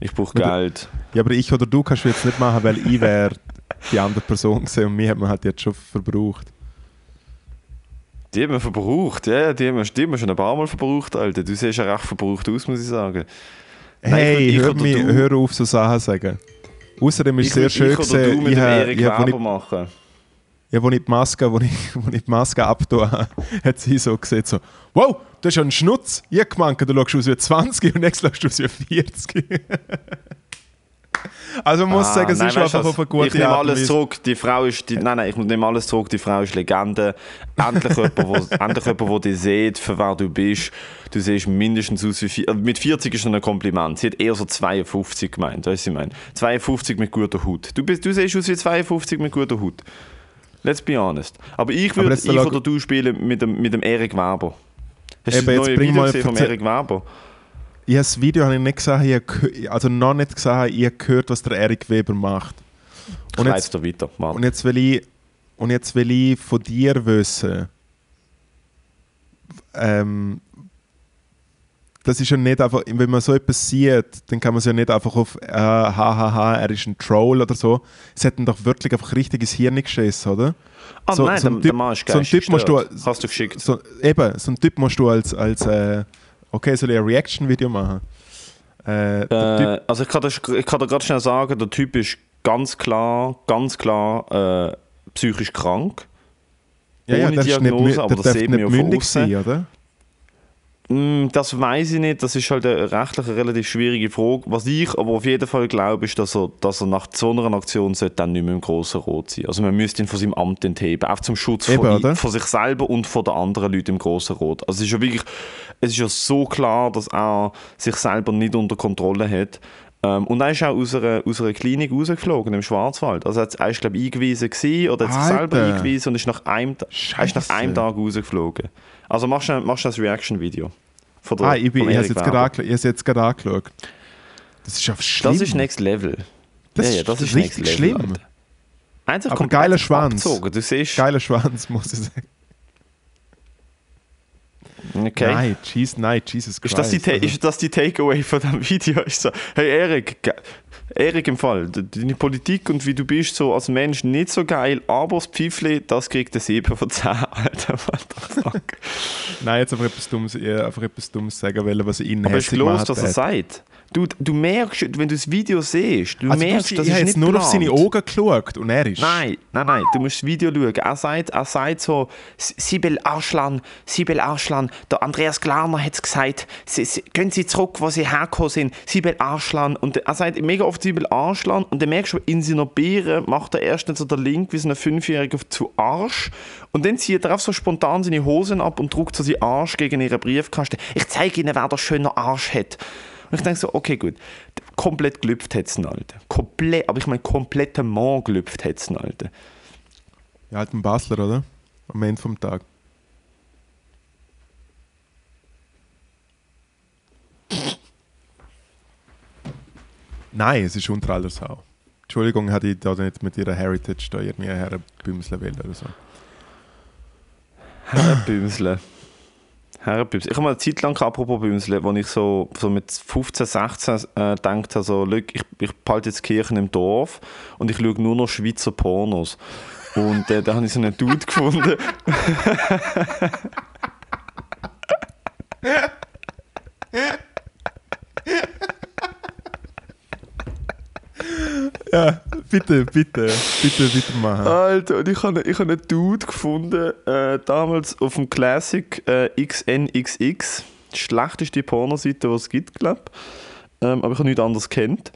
Ich brauche Geld. Ja, aber ich oder du kannst du jetzt nicht machen, weil ich wäre die andere Person gesehen und mich hat man halt jetzt schon verbraucht. Die haben wir verbraucht, ja, die haben wir, die haben wir schon ein paar Mal verbraucht, Alter. Du siehst ja recht verbraucht aus, muss ich sagen. Nein, Hey, ich- ich hör, mich, hör auf, so Sachen zu sagen. Außerdem ist es sehr ich, schön ich gesehen, ich, ich, Weber wo ich, machen. Ja, wo ich die Maske, wo ich, wo ich die Maske habe, hat sie so gesehen, so, wow, du hast ja einen Schnutz. Ich gemeint, du schaust aus wie 20 und jetzt schaust du aus wie 40. also man muss Ah, sagen, es nein, ist einfach auf eine gute Ich nehme alles zurück. Die Frau ist, die, nein, nein, ich nehme alles zurück. Die Frau ist Legende. Endlich jemand, wo, endlich jemand, der dich sieht, für wer du bist. Du siehst mindestens aus wie Mit 40 ist noch ein Kompliment. Sie hat eher so 52 gemeint. Weißt du, was ich meine? 52 mit guter Haut. Du, bist, du siehst aus wie 52 mit guter Haut. Let's be honest. Aber ich würde ich oder du spielen mit dem, mit dem Erik Weber. Hast Eben, du das neue Video gesehen vom Erik Weber? Ich habe das Video habe ich nicht gesehen, ich habe, also noch nicht gesehen, ich habe gehört, was der Erik Weber macht. Und jetzt, weiter. Mann. und, jetzt will ich, und jetzt will ich von dir wissen, ähm, das ist ja nicht einfach, wenn man so etwas sieht, dann kann man es ja nicht einfach auf äh, hahaha, er ist ein Troll oder so. Es hat doch wirklich einfach richtig ins Hirn geschissen, oder? Ah so- nein, so ein der, Typ- der Mann ist so ein Typ musst du-. Hast du geschickt. So, eben, so ein Typ musst du als, als äh, okay, soll ich ein Reaction-Video machen? Äh, Äh, also ich kann, das, ich kann dir gerade schnell sagen, der Typ ist ganz klar, ganz klar äh, psychisch krank. ja, ja, ohne nicht, Diagnose, mü- aber das sieht nicht man ja von außen. sein, oder? Mm, Das weiß ich nicht, das ist halt eine rechtlich eine relativ schwierige Frage. Was ich aber auf jeden Fall glaube, ist, dass er, dass er nach so einer Aktion dann nicht mehr im grossen Rot sein. Also man müsste ihn von seinem Amt entheben, auch zum Schutz Eben, von, von sich selber und von den anderen Leuten im grossen Rot. Also es ist ja wirklich, es ist ja so klar, dass er sich selber nicht unter Kontrolle hat. Ähm, und er ist auch aus einer, aus einer Klinik rausgeflogen im Schwarzwald. Also er ist, glaube ich, eingewiesen gewesen, oder hat sich selber eingewiesen und ist nach einem, er ist nach einem. Tag rausgeflogen. Also machst du, machst du das Reaction-Video. Ah, ich, bin, ich habe es jetzt gerade angeschaut. Das ist ja schlimm. Das ist Next Level. Das ja, ist ja, das ist richtig Next Level, schlimm. Alter. Einfach Aber geiler Schwanz. abgezogen. Du siehst, Geiler Schwanz, muss ich sagen. Okay. Nein, Jesus, nein, Jesus Christ. Ist das, die Ta- Also, ist das die Takeaway von diesem Video? Ist so, hey Erik, Erik im Fall, de- deine Politik und wie du bist so als Mensch nicht so geil, aber das Pfeifli, das kriegt eine 7 von 10, Alter, what the fuck. nein, jetzt einfach etwas Dummes, ich einfach etwas Dummes sagen wollen, was ich ihnen aber ist los, was er sagt. Du, du merkst, wenn du das Video siehst, du Also, merkst, ich das ich ist nicht jetzt nur auf seine. Augen geschaut und er ist... Nein, nein, nein, du musst das Video schauen. Er sagt, er sagt so, "S- Sibyl Arslan, Sibyl Arslan, der Andreas Glarner hat es gesagt, sie, sie, gehen Sie zurück, wo Sie hergekommen sind, Sibyl Arslan. Und er sagt mega oft Sibyl Arslan und dann merkst du, in seiner Beere macht er erst so der Link wie so ein Fünfjähriger zu Arsch und dann zieht er auf so spontan seine Hosen ab und druckt so seinen Arsch gegen ihren Briefkasten. Ich zeige Ihnen, wer der schöner Arsch hat. Und ich denke so, okay, gut. Komplett gelüpft hat es Alter. Komplett, aber ich meine, komplett Mann gelüpft hat es Alter. Ja, halt ein Basler, oder? Am Ende vom Tag. Nein, es ist unter aller Sau. Entschuldigung, hätte ich da nicht mit ihrer Heritage da irgendwie herbümseln wollen oder so. Herrenbümsle. Herrenbümsle. Ich habe mal eine Zeit lang, apropos Bümsle, wo ich so, so mit 15, 16 äh, gedacht habe, so, «Schau, ich, ich behalte jetzt Kirchen im Dorf und ich schaue nur noch Schweizer Pornos. Und äh, da habe ich so einen Dude gefunden. Ja, bitte, bitte, bitte weitermachen. Alter, und ich habe ich hab einen Dude gefunden, äh, damals auf dem Classic äh, XNXX. Die schlechteste Pornoseite, die es gibt, glaube ich. Ähm, aber ich habe nichts anderes kennt.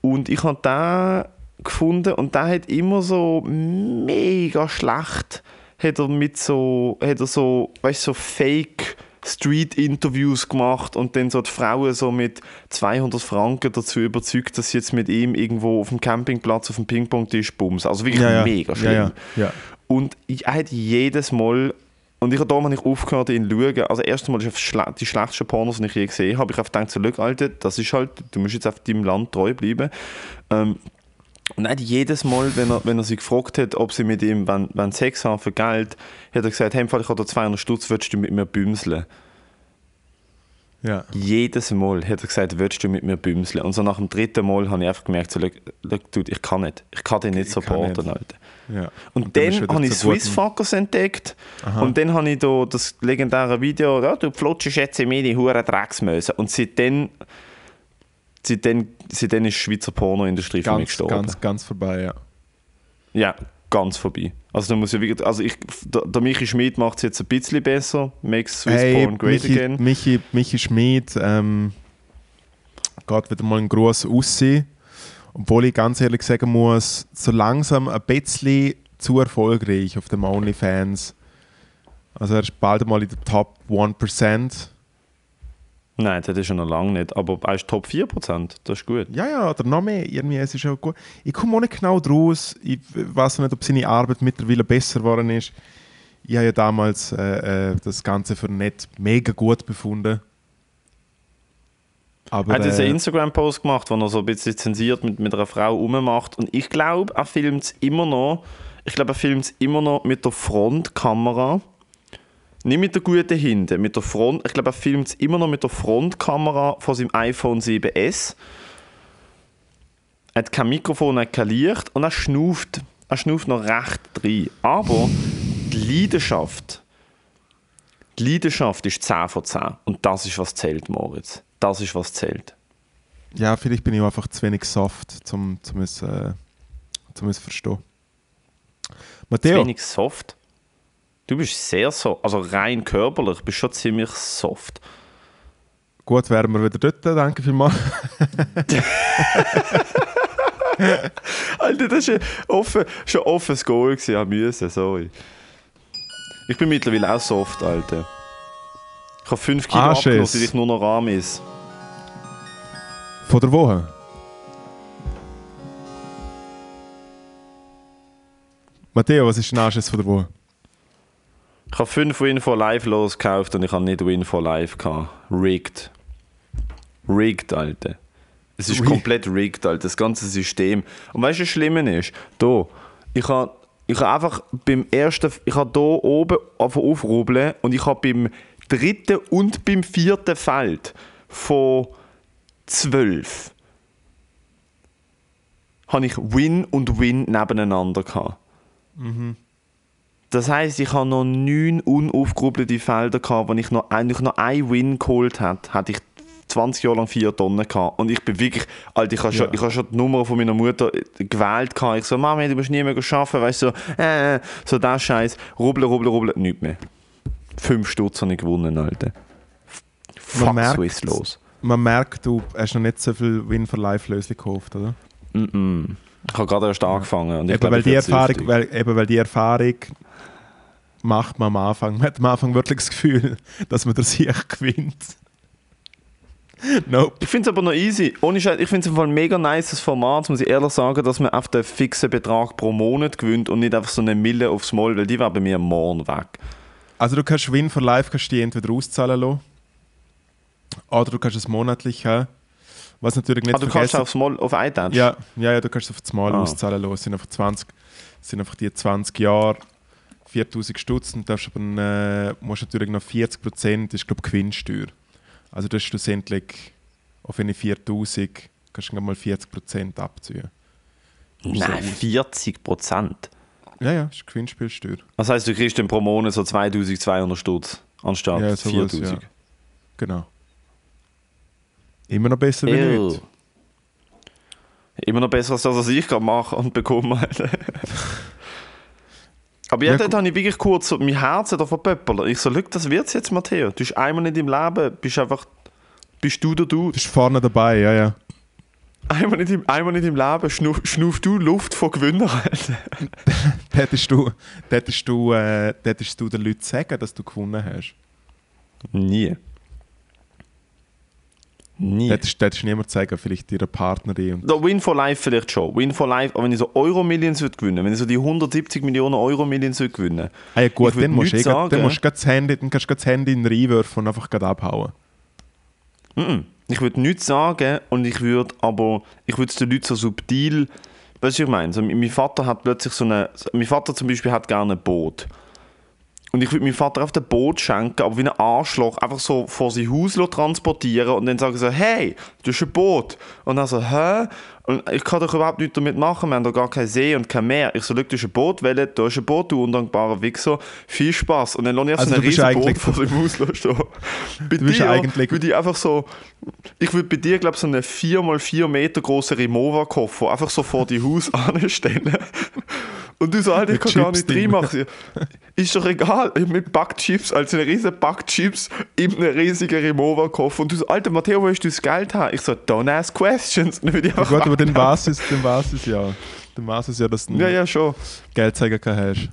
Und ich habe den gefunden und der hat immer so mega schlecht, hat er mit so, hat er so, weißt so Fake Street-Interviews gemacht und dann so die Frauen so mit 200 Franken dazu überzeugt, dass sie jetzt mit ihm irgendwo auf dem Campingplatz auf dem Ping-Pong-Tisch bums. Also wirklich ja, ja. mega schlimm. Ja, ja. Und ich, er hat jedes Mal, und ich habe da nicht aufgehört, ihn zu schauen. Also, erstens mal ist schle die schlechteste Pornos, die ich je gesehen habe. Ich habe gedacht, so, Alter, das ist halt, du musst jetzt auf deinem Land treu bleiben. Ähm, und hat jedes Mal, wenn er, wenn er sie gefragt hat, ob sie mit ihm wenn, wenn Sex haben für Geld, hat er gesagt, hey, Fall, ich habe da 200 Stutz, würdest du mit mir bümseln? ja. Jedes Mal hat er gesagt, würdest du mit mir bümseln? Und so nach dem dritten Mal habe ich einfach gemerkt, so, dude, ich kann nicht. Ich kann dich nicht supporten, nicht. Alter. ja. Und, dann bist dann wieder habe ich zu gutem- Swissfuckers entdeckt. Aha. Und dann habe ich da das legendäre Video, ja, du flutschst jetzt in meine hure Drecksmöse. Und seitdem, seitdem, seitdem ist die Schweizer Pornoindustrie für mich Ganz, gestorben. ganz, ganz vorbei, ja. Ja, ganz vorbei. Also da muss ich wirklich, also ich, der, der Michi Schmid macht es jetzt ein bisschen besser, makes Swiss Hey, Porn great Michi, again. Michi, Michi Schmid ähm, geht wieder mal ein gross aussehen. Obwohl ich ganz ehrlich sagen muss, so langsam ein bisschen zu erfolgreich auf dem OnlyFans. Also er ist bald mal in der Top 1%. Nein, das ist ja noch lange nicht, aber er ist Top 4%, das ist gut. Ja, ja, oder noch mehr. Irgendwie, es ist auch gut. Ich komme auch nicht genau draus. Ich weiß nicht, ob seine Arbeit mittlerweile besser geworden ist. Ich habe ja damals äh, äh, das Ganze für nicht mega gut befunden. Aber, Er hat jetzt einen äh, Instagram-Post gemacht, wo er so ein bisschen zensiert mit, mit einer Frau rummacht. Und ich glaube, er filmt es immer noch. Ich glaube, er filmt es immer noch mit der Frontkamera. Nicht mit der guten hinten, mit der Front. Ich glaube, er filmt es immer noch mit der Frontkamera von seinem iPhone 7S. Er hat kein Mikrofon, er hat kein Licht und er schnauft, er schnauft noch recht rein. Aber die Leidenschaft, die Leidenschaft ist 10 von 10. Und das ist, was zählt, Moritz. Das ist, was zählt. ja, vielleicht bin ich einfach zu wenig soft, zum, zum es, äh, zum es verstehen. Zu Matteo, wenig soft. Du bist sehr so, also rein körperlich, bist schon ziemlich soft. Gut, wären wir wieder dort, danke vielmals. Alter, das war offen, schon offenes Goal, gewesen, ja, sorry. Ich bin mittlerweile auch soft, Alter. Ich habe 5 Kilo ah, abgenommen, seit ich nur noch arm ist. Von der Woche? Matteo, was ist dein Anschiss von der Woche? Ich habe 5 Win for Life losgekauft und ich habe nicht Win for Life gehabt. Rigged. Rigged, Alter. Es ist Ui. komplett rigged, Alter, das ganze System. Und weißt du, was das Schlimme ist? Da, ich habe ich habe einfach beim ersten, ich habe hier oben einfach aufrubbeln und ich habe beim dritten und beim vierten Feld von 12 habe ich Win und Win nebeneinander gehabt. Das heisst, ich habe noch neun unaufgerubbelte Felder gehabt, wo ich noch, eigentlich noch ein Win geholt hätte, hätte ich 20 Jahre lang vier Tonnen gehabt. Und ich bin wirklich, Alter, ich habe schon, Ja. ich habe schon die Nummer von meiner Mutter gewählt gehabt. Ich so, Mami, du musst nie mehr arbeiten, weißt du, so, äh, so das Scheiß, rubbeln, rubbeln, rubbeln, nichts mehr. Fünf Stutz habe ich gewonnen, Alter. Fuck merkt- Swiss los. Man merkt, du hast noch nicht so viel Win for Life Lösli gekauft, oder? Mm-mm. Ich habe gerade erst angefangen. Und ich Eben glaub, weil, die Erfahrung, weil, eben weil die Erfahrung macht man am Anfang. Man hat am Anfang wirklich das Gefühl, dass man der Sieg gewinnt. nope. Ich finde es aber noch easy. Ohne Scheiß, ich finde es im Fall ein mega nices Format, muss ich ehrlich sagen, dass man auf den fixen Betrag pro Monat gewinnt und nicht einfach so eine Mille aufs Mal, weil die war bei mir morgen weg. Also du kannst Win for Life kannst die entweder auszahlen lassen, oder du kannst es monatlich haben. Was natürlich nicht Ah, du kannst aufs Mal auf iTouch? ja, ja, ja, du kannst es auf das Mal Ah. auszahlen lassen. Es sind einfach 20, es sind einfach die 20 Jahre 4000 Stutz und darfst aber, äh, musst natürlich noch 40 Prozent, ist glaube Gewinnsteuer. Also das ist schlussendlich auf eine 4000 kannst du mal 40 Prozent abziehen. Nein, 40 Prozent. Ja, ja, ist Gewinnspielsteuer. Das heisst, du kriegst dann pro Monat so 2200 Stutz anstatt Ja, sowas, 4000. ja. Genau. Immer noch besser wie Ew. nicht. Immer noch besser als das, was ich gerade mache und bekomme. Aber ja, dort habe ich wirklich kurz so, mein Herz da verpöppelt. Ich so, das wird's jetzt, Matteo. Du bist einmal in deinem Leben, bist einfach, bist du der Du. Du bist vorne dabei, ja, ja. Einmal in deinem, einmal in deinem Leben schnuff, schnuff du Luft von Gewinner, Alter. Hättest du, hättest du, äh, hättest du den Leuten sagen, dass du gewonnen hast? Nie. Nie. Hättest, hättest du niemand sagen, vielleicht ihrer Partnerin. Und Da Win for Life vielleicht schon. Win for Life, aber wenn ich so Euro-Millions würde gewinnen, wenn ich so die 170 Millionen Euro-Millions würde gewinnen, ah, ja, gut, dann musst, eh, grad- dann sagen. musst du das Handy, dann kannst du das Handy in den reinwerfen und einfach grad abhauen. Mhm. Ich würde nichts sagen und ich würde aber, ich würde es den Leuten so subtil, weißt du, was ich meine? So, mein Vater hat plötzlich so eine, mein Vater zum Beispiel hat gerne ein Boot. Und ich würde meinem Vater auf ein Boot schenken, aber wie ein Arschloch einfach so vor sein Haus transportieren und dann sagen so, hey, du hast ein Boot. Und dann so, hä? Und ich kann doch überhaupt nichts damit machen, wir haben doch gar keinen See und kein Meer. Ich so, schau, du hast ein Boot, wählen, du hast ein Boot, du undankbarer Wichser, viel Spaß. Und dann lasse ich Also so ein riesen Boot vor seinem Haus stehen. Bei Du bist dir eigentlich- würde ich einfach so, ich würde bei dir, glaube ich, so einen 4x4 Meter großen Remover-Koffer einfach so vor die Haus anstellen. Und du so, Alter, ich kann gar Chips nicht drin. reinmachen. Ist doch egal, mit Backchips, also eine riesen Backchips in einem riesigen Remover-Koffer. Und du so, Alter, Matteo, wo hast du das Geld her? Ich so, don't ask questions. Und dann ich Ja, einfach gut, aber dann weglaufen. war es, dann war's es ja. Dann war es ja, dass du Ja, ja, schon. Geldzeiger gehabt hast.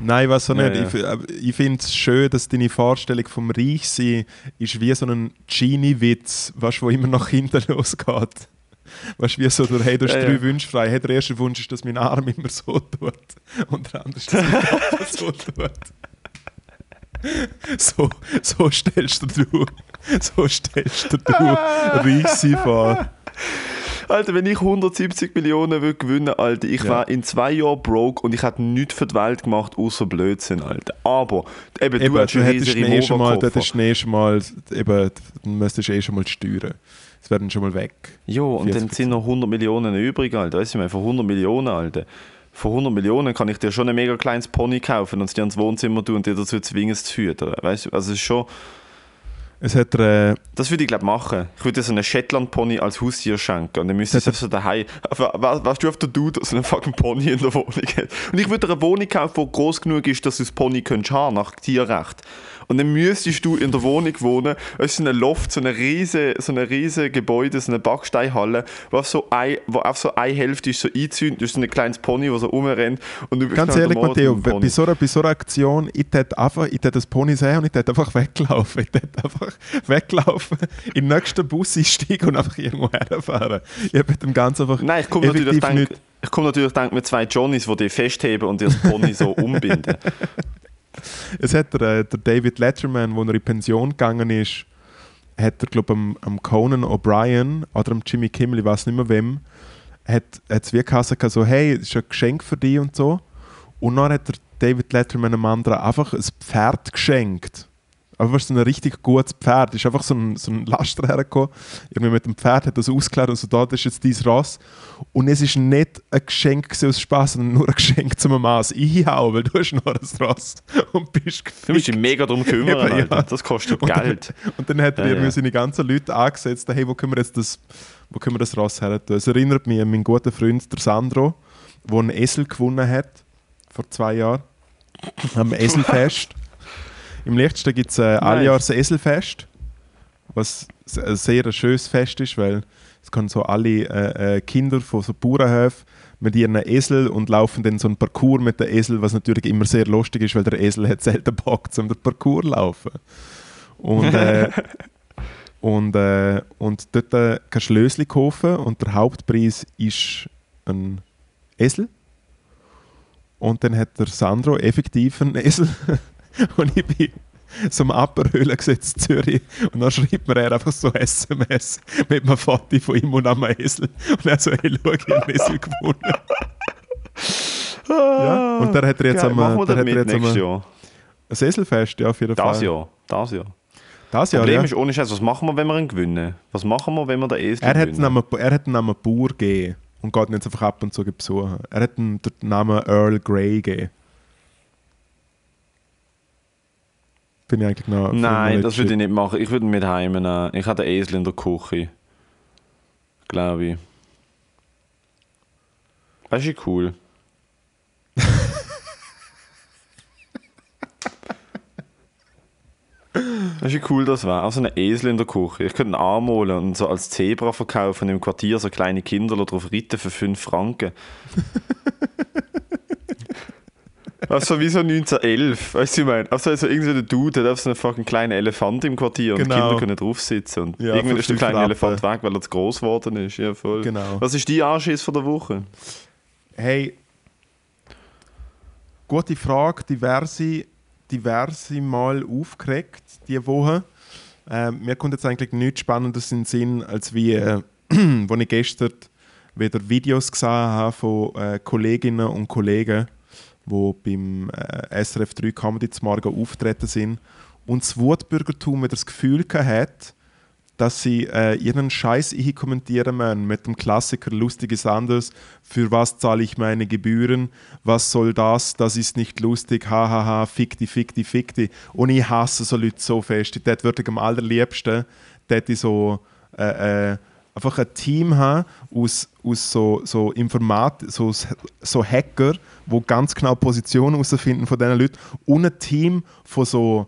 Nein, was so Ja, nicht. ja. Ich, aber ich finde es schön, dass deine Vorstellung vom Reichsein ist wie so ein Genie-Witz, weißt, wo immer nach hinten losgeht. Weißt du, wie so, du, hey, du hast Ja, drei ja. Wünsche frei. Hey, der erste Wunsch ist, dass mein Arm immer so tut. Und der andere ist, dass mein Kopf so tut. So, so stellst du du, so stellst du Reichsein vor. Alter, wenn ich 170 Millionen würde gewinnen, Alter, ich Ja. war in zwei Jahren broke und ich hätte nichts für die Welt gemacht, außer Blödsinn, Alter. Aber, eben, Eben, du hättest eh schon mal, du Remover-Koffer. hättest eh schon mal, eben, müsstest eh schon mal steuern. Es werden schon mal weg. Jo, und dann 40%. sind noch 100 Millionen übrig, Alter. Weißt du, ich meine, für 100 Millionen, Alter. Für 100 Millionen kann ich dir schon ein mega kleines Pony kaufen und es dir ins Wohnzimmer tun und dir dazu zwingen, es zu füttern. Weißt du, also es ist schon, Es hat, äh, das würde ich glaube machen. Ich würde dir so einen Shetland-Pony als Haustier schenken und dann müsste ich so daheim, was, was du auf der Dude so einen fucking Pony in der Wohnung hat. Und ich würde dir eine Wohnung kaufen, die groß genug ist, dass du das Pony könntest haben, nach Tierrecht. Und dann müsstest du in der Wohnung wohnen, es ist so ein Loft, so eine riese, so riese Gebäude, so eine Backsteinhalle, wo auf so, ein, wo auf so eine Hälfte ist so eingezündet, hast so ein kleines Pony, das so rumrennt und du ganz ehrlich, Matteo, bei so, einer, bei so einer Aktion, ich hätte einfach, ich hätte das Pony sehen und ich hätte einfach weglaufen. Ich hätte einfach, weglaufen, den nächsten Bus einsteigen und einfach irgendwo herfahren. Ich habe dem Ganzen einfach Nein, ich komme natürlich, denk, ich komme natürlich denk, mit zwei Johnnies, die dich festheben und dir das Pony so umbinden. Es hat der, äh, der David Letterman, wo er in Pension gegangen ist, hat er, glaube ich, am, Conan O'Brien oder am Jimmy Kimmel, ich weiß nicht mehr wem, hat es wie geheißen, so, hey, das ist ein Geschenk für dich und so. Und dann hat der David Letterman einem anderen einfach ein Pferd geschenkt. Einfach so ein richtig gutes Pferd. Ist einfach so ein, so ein Laster hergekommen. Irgendwie mit dem Pferd hat das ausgeklärt und so, da das ist jetzt dein Ross. Und es ist nicht ein Geschenk aus Spaß, sondern nur ein Geschenk zum Maß einhauen, weil du hast noch ein Ross und bist Du musst dich mega darum kümmern, Eben, ja. Das kostet und Geld. Dann, und dann hat er Ja, irgendwie ja. seine ganzen Leute angesetzt, hey, wo können wir jetzt das, wo können wir das Ross her tun? Es erinnert mich an meinen guten Freund, der Sandro, der einen Esel gewonnen hat, vor zwei Jahren, am Eselfest. Im Lichtsten gibt es äh, alljährlich ein Eselfest, was s- ein sehr schönes Fest ist, weil es können so alle äh, äh, Kinder von so Bauernhöfen mit ihren Esel und laufen dann so einen Parcours mit dem Esel, was natürlich immer sehr lustig ist, weil der Esel hat selten Bock, um den Parcours zu laufen. Und, äh, und, äh, und dort äh, kannst du Lösli kaufen und der Hauptpreis ist ein Esel. Und dann hat der Sandro effektiv einen Esel. und ich bin so am Apperhöhlen gesetzt Zürich. Und dann schreibt mir er einfach so SMS mit einem Foto von ihm und einem Esel. Und er so, hey, schau, ich habe einen Esel gewonnen. ja. Und dann hat er jetzt Geil, am, das hat er jetzt am, Jahr. ein Eselfest, ja, auf jeden Das Fall. Jahr. Das Jahr. Das Jahr, Problem ja. ist, ohne Scheiß, was machen wir, wenn wir ihn gewinnen? Was machen wir, wenn wir den Esel Er hat, gewinnen? ihn am, er hat ihn am Bauer gegeben und geht ihn jetzt einfach ab und zu besuchen. Er hat ihn den Namen Earl Grey gegeben. Bin ich eigentlich noch. Nein, das würde ich nicht machen. Ich würde ihn mit heimnehmen. Ich habe den Esel in der Küche. Glaube ich. Das ist cool. Das ist cool, das war. Auch so ein Esel in der Küche. Ich könnte einen Arm holen und so als Zebra verkaufen im Quartier so kleine Kinder drauf reiten für 5 Franken. Also wie so 1911, weißt du, ich meine? Also, also irgendwie der Dude hat auf so einen fucking kleinen Elefant im Quartier und die Genau. Kinder können drauf sitzen und Ja, irgendwann ist der kleine Rappen. Elefant weg, weil er zu groß geworden ist. Ja, voll. Genau. Was ist die Anschiss von der Woche? Hey, gute Frage, diverse, diverse Mal aufgeregt diese Woche. Ähm, mir kommt jetzt eigentlich nichts Spannendes in den Sinn, als wie, äh, wo ich gestern wieder Videos gesehen habe von äh, Kolleginnen und Kollegen, die beim äh, SRF 3 Comedy zum Morgen auftreten sind und das Wutbürgertum wieder das Gefühl hat, dass sie äh, ihren Scheiß kommentieren müssen mit dem Klassiker Lustig ist anders, für was zahle ich meine Gebühren, was soll das, das ist nicht lustig, hahaha, ha, ha, fick die, fick die, fick die. Und ich hasse so Leute so fest. Dort würde ich am allerliebsten dort so, äh, äh, einfach ein Team haben aus, aus so, so Informat, so, so Hacker, die ganz genau Positionen herausfinden von diesen Leuten und ein Team von so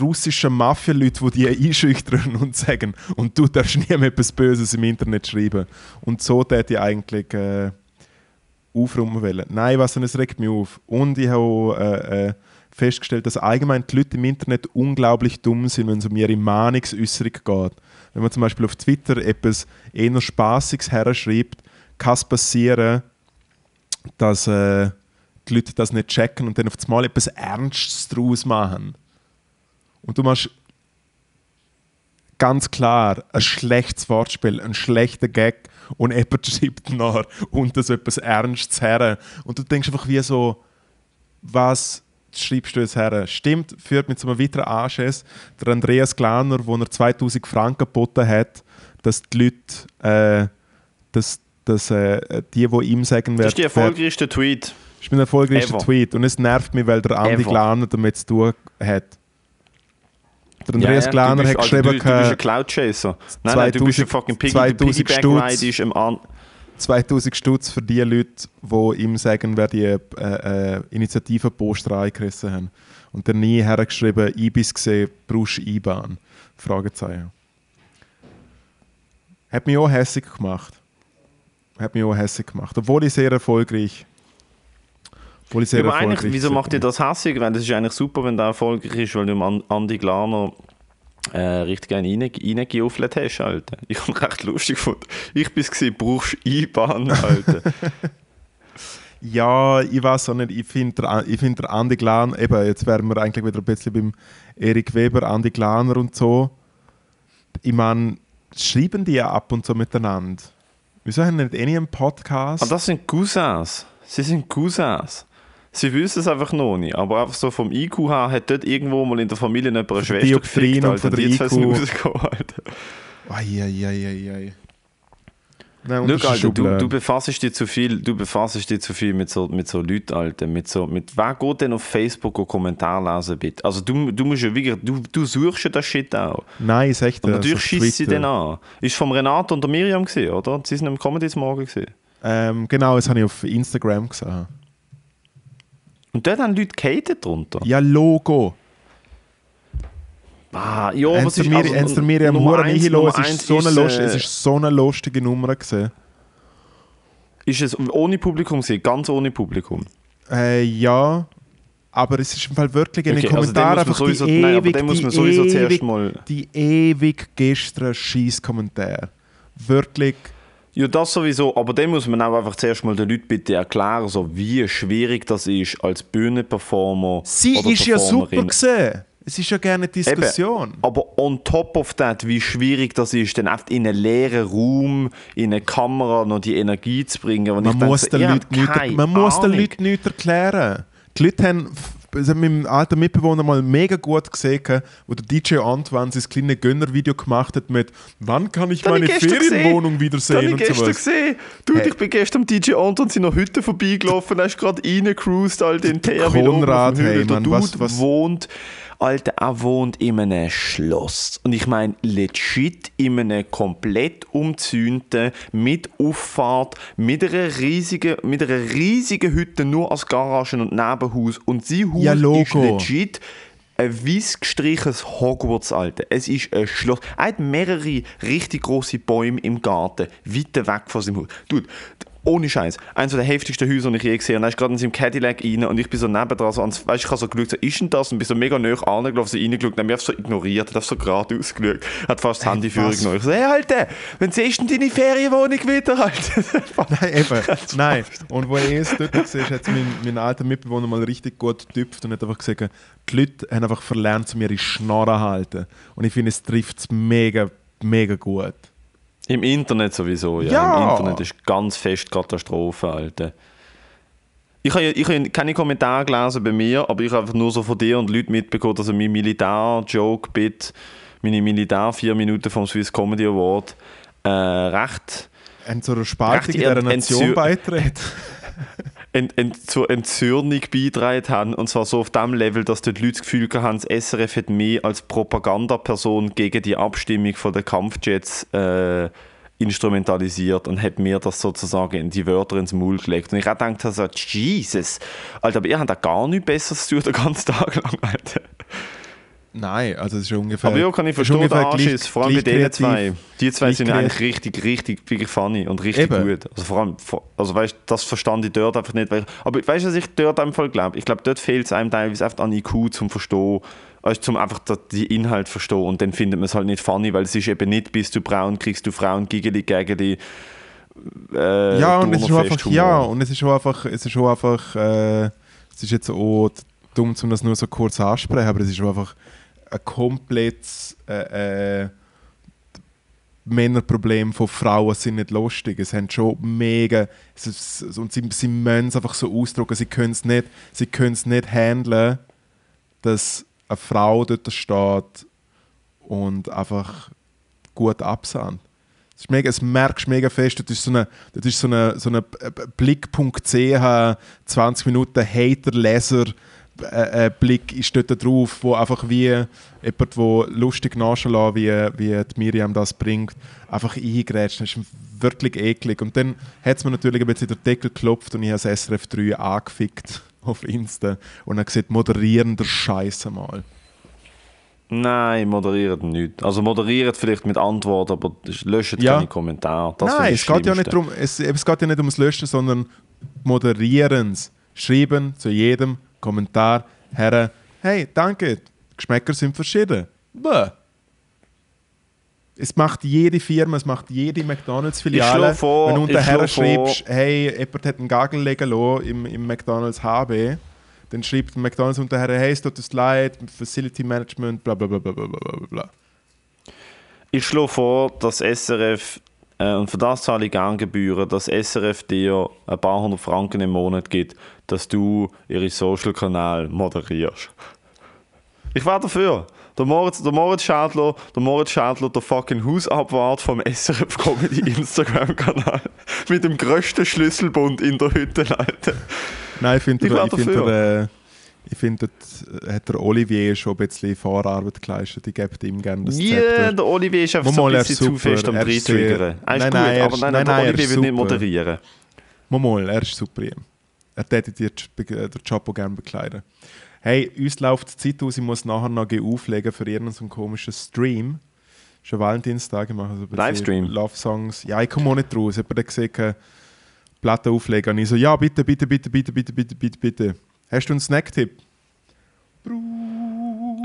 russischen Mafia-Leute, die die einschüchtern und sagen, und du darfst nie mehr etwas Böses im Internet schreiben. Und so täte ich eigentlich äh, aufräumen wollen. Nein, was es regt mich auf. Und ich habe äh, äh, festgestellt, dass allgemein die Leute im Internet unglaublich dumm sind, wenn es um ihre Meinungsäußerung geht. Wenn man zum Beispiel auf Twitter etwas eher Spaßiges herschreibt, kann es passieren, dass äh, die Leute das nicht checken und dann auf einmal etwas Ernstes daraus machen. Und du machst ganz klar ein schlechtes Wortspiel, ein schlechter Gag und jemand schreibt nach unter so etwas Ernstes her. Und du denkst einfach wie so, was schreibst du jetzt her? Stimmt, führt mich zu einem weiteren Anschiss. Der Andreas Glaner, wo er 2000 Franken geboten hat, dass die Leute, äh, dass, dass äh, die, die ihm sagen Das ist der wer- erfolgreichste Tweet. das ist mein erfolgreichster. Tweet und es nervt mich, weil der Andi. Glaner damit zu tun hat. Der Andreas Ja, ja, Glaner hat bist, Alter, geschrieben, Du, du bist ein äh, Cloud-Chaser. Nein, nein, du bist ein 2000 fucking Piggy. 2000 der Piggyback Stutz. Ist im An 2000 Stutz für die Leute, die ihm sagen, wer die äh, äh, Initiativenposter eingerissen haben. Und dann nie hergeschrieben, Ibis gesehen, brauchst IBAN? Fragezeichen. Hat mich auch hässlich gemacht. Hat mich auch hässlich gemacht. Obwohl ich sehr erfolgreich. Obwohl ich sehr aber eigentlich, erfolgreich wieso bin. macht ihr das hässig? Weil das ist eigentlich super, wenn der erfolgreich ist, weil du Andi Glaner äh, richtig einen reingejuffelt hast, Alter. Ich habe recht lustig gefunden. Ich bin es brauchst IBAN, Alter. ja, ich weiß auch nicht, ich finde der, find der Andi Glaner, eben, jetzt wären wir eigentlich wieder ein bisschen beim Erik Weber, Andi Glaner und so. Ich meine, schreiben die ja ab und zu miteinander. Wieso haben nicht eh einen Podcast? Ah, das sind Cousins. Sie sind Cousins. Sie wissen es einfach noch nicht. Aber einfach so vom IQ her hat dort irgendwo mal in der Familie jemand eine Schwester Dioptrien gefickt, und von der sind IQ. rausgekommen, Alter. Eieieiei. Nein, und Schau, das ist Alter, du, du befasst dich zu viel, du befasst dich zu viel mit so, mit so Leuten, Alter. Mit so, mit, wer geht denn auf Facebook und Kommentar lesen, bitte? Also du, du musst ja wirklich, du, du suchst ja das Shit auch. Nein, sag dir. Und natürlich so schießt sie den an. Ist vom Renato und der Miriam gesehen, oder? Sie sind im Comedy Morgen gesehen. Ähm, genau, das habe ich auf Instagram gesehen. Und dort haben Leute gehatet drunter. Ja, Logo. Ah, ja, Haben was sie ist also, haben sie mir am Nummer Huren eins-. Nummer Es eins ist so eine ist, lust- äh, es ist so eine lustige Nummer gewesen. Ist es ohne Publikum gesehen? Ganz ohne Publikum? Äh, ja, aber es ist im Fall wirklich in den Okay, also Kommentaren man einfach sowieso, die nein, aber ewig, den muss man die sowieso ewig, zuerst mal... die ewig gestern Scheiß-Kommentare. Wirklich. Ja, das sowieso, aber dem muss man auch einfach zuerst mal den Leuten bitte erklären, so wie schwierig das ist als Bühnenperformer Sie ist ja super gesehen. Es ist ja gerne Diskussion. Aber on top of that, wie schwierig das ist, dann einfach in einen leeren Raum, in eine Kamera noch die Energie zu bringen. Und ich Man denke muss, so, den Leuten keine man muss den. Leuten nichts erklären. Die Leute haben das hat mein alter Mitbewohner mal mega gut gesehen, wo der DJ Antoine sein kleines Gönner-Video gemacht hat mit «Wann kann ich Das meine ich Ferienwohnung gesehen. wiedersehen?» Das habe und ich gestern gesehen. Dude, Hey. ich bin gestern am DJ Anton seiner Hütte vorbeigelaufen, ist gerade reingecruised, in Der Ter wieder oben auf dem Hügel. hey, Der Mann, Dude was- was- wohnt, Alter, er wohnt in einem Schloss. Und ich meine, legit in einem komplett umzäunten, mit Auffahrt, mit einer riesigen, mit einer riesigen Hütte nur als Garage und Nebenhaus. Und sein Haus Ja, ist legit ein weiß gestrichenes Hogwarts, Alter. Es ist ein Schloss. Er hat mehrere richtig große Bäume im Garten, weit weg von seinem Haus. Dude, ohne Scheiß. Eines der heftigsten Häuser, die ich je gesehen habe. Er ist gerade in seinem Cadillac rein und ich bin so nebendran, so ans, weißt, ich habe so geschaut, so, ist denn das? Und bin so mega nah angelaufen, so reingeschaut und habe einfach so ignoriert, hat so geradeaus geschaut. Hat fast das Handy für was? genommen. Ich so, hey, Alter, wann siehst du deine Ferienwohnung wieder, Alter? Nein, eben. Nein. Und wo ich es dort gesehen habe, hat mein, mein alter Mitbewohner mal richtig gut getüpft und hat einfach gesagt, die Leute haben einfach verlernt, zu mir in Schnorren zu halten. Und ich finde, es trifft es mega, mega gut. Im Internet sowieso, ja. Ja. Im Internet ist ganz fest Katastrophe, Alter. Ich habe, ich habe keine Kommentare gelesen bei mir, aber ich habe einfach nur so von dir und Leuten mitbekommen, dass mein Militär-Joke-Bit, meine Militär vier Minuten vom Swiss Comedy Award, äh, recht Haben zu einer Spaltung in Recht dieser Nation beitreten. ent, ent, zur Entzürnung beigetragen haben. Und zwar so auf dem Level, dass dort Leute das Gefühl haben, das SRF hat mich als Propagandaperson gegen die Abstimmung von den Kampfjets äh, instrumentalisiert und hat mir das sozusagen in die Wörter ins Maul gelegt. Und ich auch gedacht, so, Jesus, Alter, aber ihr habt da gar nichts Besseres zu tun, den ganzen Tag lang, Alter. Nein, also es ist ungefähr. Aber ja, kann ich ist verstehen, ungefähr der Anschiss, gleich- vor allem bei denen zwei. Die zwei sind eigentlich richtig, richtig, wirklich funny und richtig Eben. gut. Also vor allem, also weißt, das verstand ich dort einfach nicht. Weil, aber weißt du, was ich dort einfach glaube? Ich glaube, dort fehlt es einem teilweise einfach an IQ zum Verstehen, weißt, zum einfach die Inhalt verstehen und dann findet man es halt nicht funny, weil es ist eben nicht, bist du braun, kriegst du Frauen gegen die äh, ja, und es ist schon einfach, ja, und es ist schon einfach, es ist schon einfach, äh, es ist jetzt auch dumm, um das nur so kurz ansprechen, aber es ist schon einfach ein komplettes äh, äh, Männerproblem von Frauen sind nicht lustig. Es haben schon mega, es und sie, sie müssen es einfach so ausdrücken, sie können es nicht, sie können es nicht handeln, dass eine Frau dort steht und einfach gut absandt. Das, mega, das merkst du mega fest. Das ist so eine, das ist so so eine Blick.ch 20 Minuten Hater-Leser äh, äh, Blick ist dort drauf, wo einfach wie jemand, der lustig nachschauen wie, wie die Miriam das bringt, einfach eingrätscht. Das ist wirklich eklig. Und dann hat es mir natürlich ein bisschen den Deckel geklopft und ich habe das SRF 3 angefickt auf Insta und dann gesagt, moderieren der Scheiße mal. Nein, moderiert nicht. Also moderiert vielleicht mit Antwort, aber löscht Ja. keine Kommentare. Das Nein, es geht, ja nicht darum, es, es geht ja nicht ums Löschen, sondern moderieren. Schreiben zu jedem Kommentar her, hey, danke, die Geschmäcker sind verschieden. Bäh. Es macht jede Firma, es macht jede McDonalds-Filiale. Wenn du unterher schreibst, hey, jemand hat einen Gagel legen lassen im, im McDonalds HB, dann schreibt McDonalds unterher, hey, es tut uns leid, Facility Management, bla bla bla bla bla bla bla. Ich schlage vor, dass SRF, und für das zahle ich gerne Gebühren, dass SRF dir ein paar hundert Franken im Monat gibt, dass du ihre Social-Kanal moderierst. Ich wäre dafür. Der Moritz, der Moritz Schadler, der Moritz Schadler, der fucking Hausabwart vom SRF Comedy Instagram-Kanal. Mit dem grössten Schlüsselbund in der Hütte, Alter. Nein, ich finde, Ich ich dafür. der, äh, ich finde, dort hat der Olivier schon ein bisschen Vorarbeit geleistet. Ich gebe ihm gerne das Ja, Zepter. der Olivier ist einfach Mal, so ein bisschen zu fest am er Dreitriggern. Er ist Nein, gut, nein, er aber nein, nein, der nein, er Olivier will nicht moderieren. Mal, er ist super. Er täte dir den Job auch gerne bekleiden. Hey, uns läuft die Zeit aus, ich muss nachher noch auflegen für irgendeinen komischen Stream. Ist ein Valentinstag, ich mache so ein Livestream? Love-Songs. Ja, ich komme auch nicht raus. Jemand hat gesagt, äh, Platte auflegen. Und ich so, ja, bitte, bitte, bitte, bitte, bitte, bitte, bitte, bitte. Hast du einen Snacktipp? Ähm,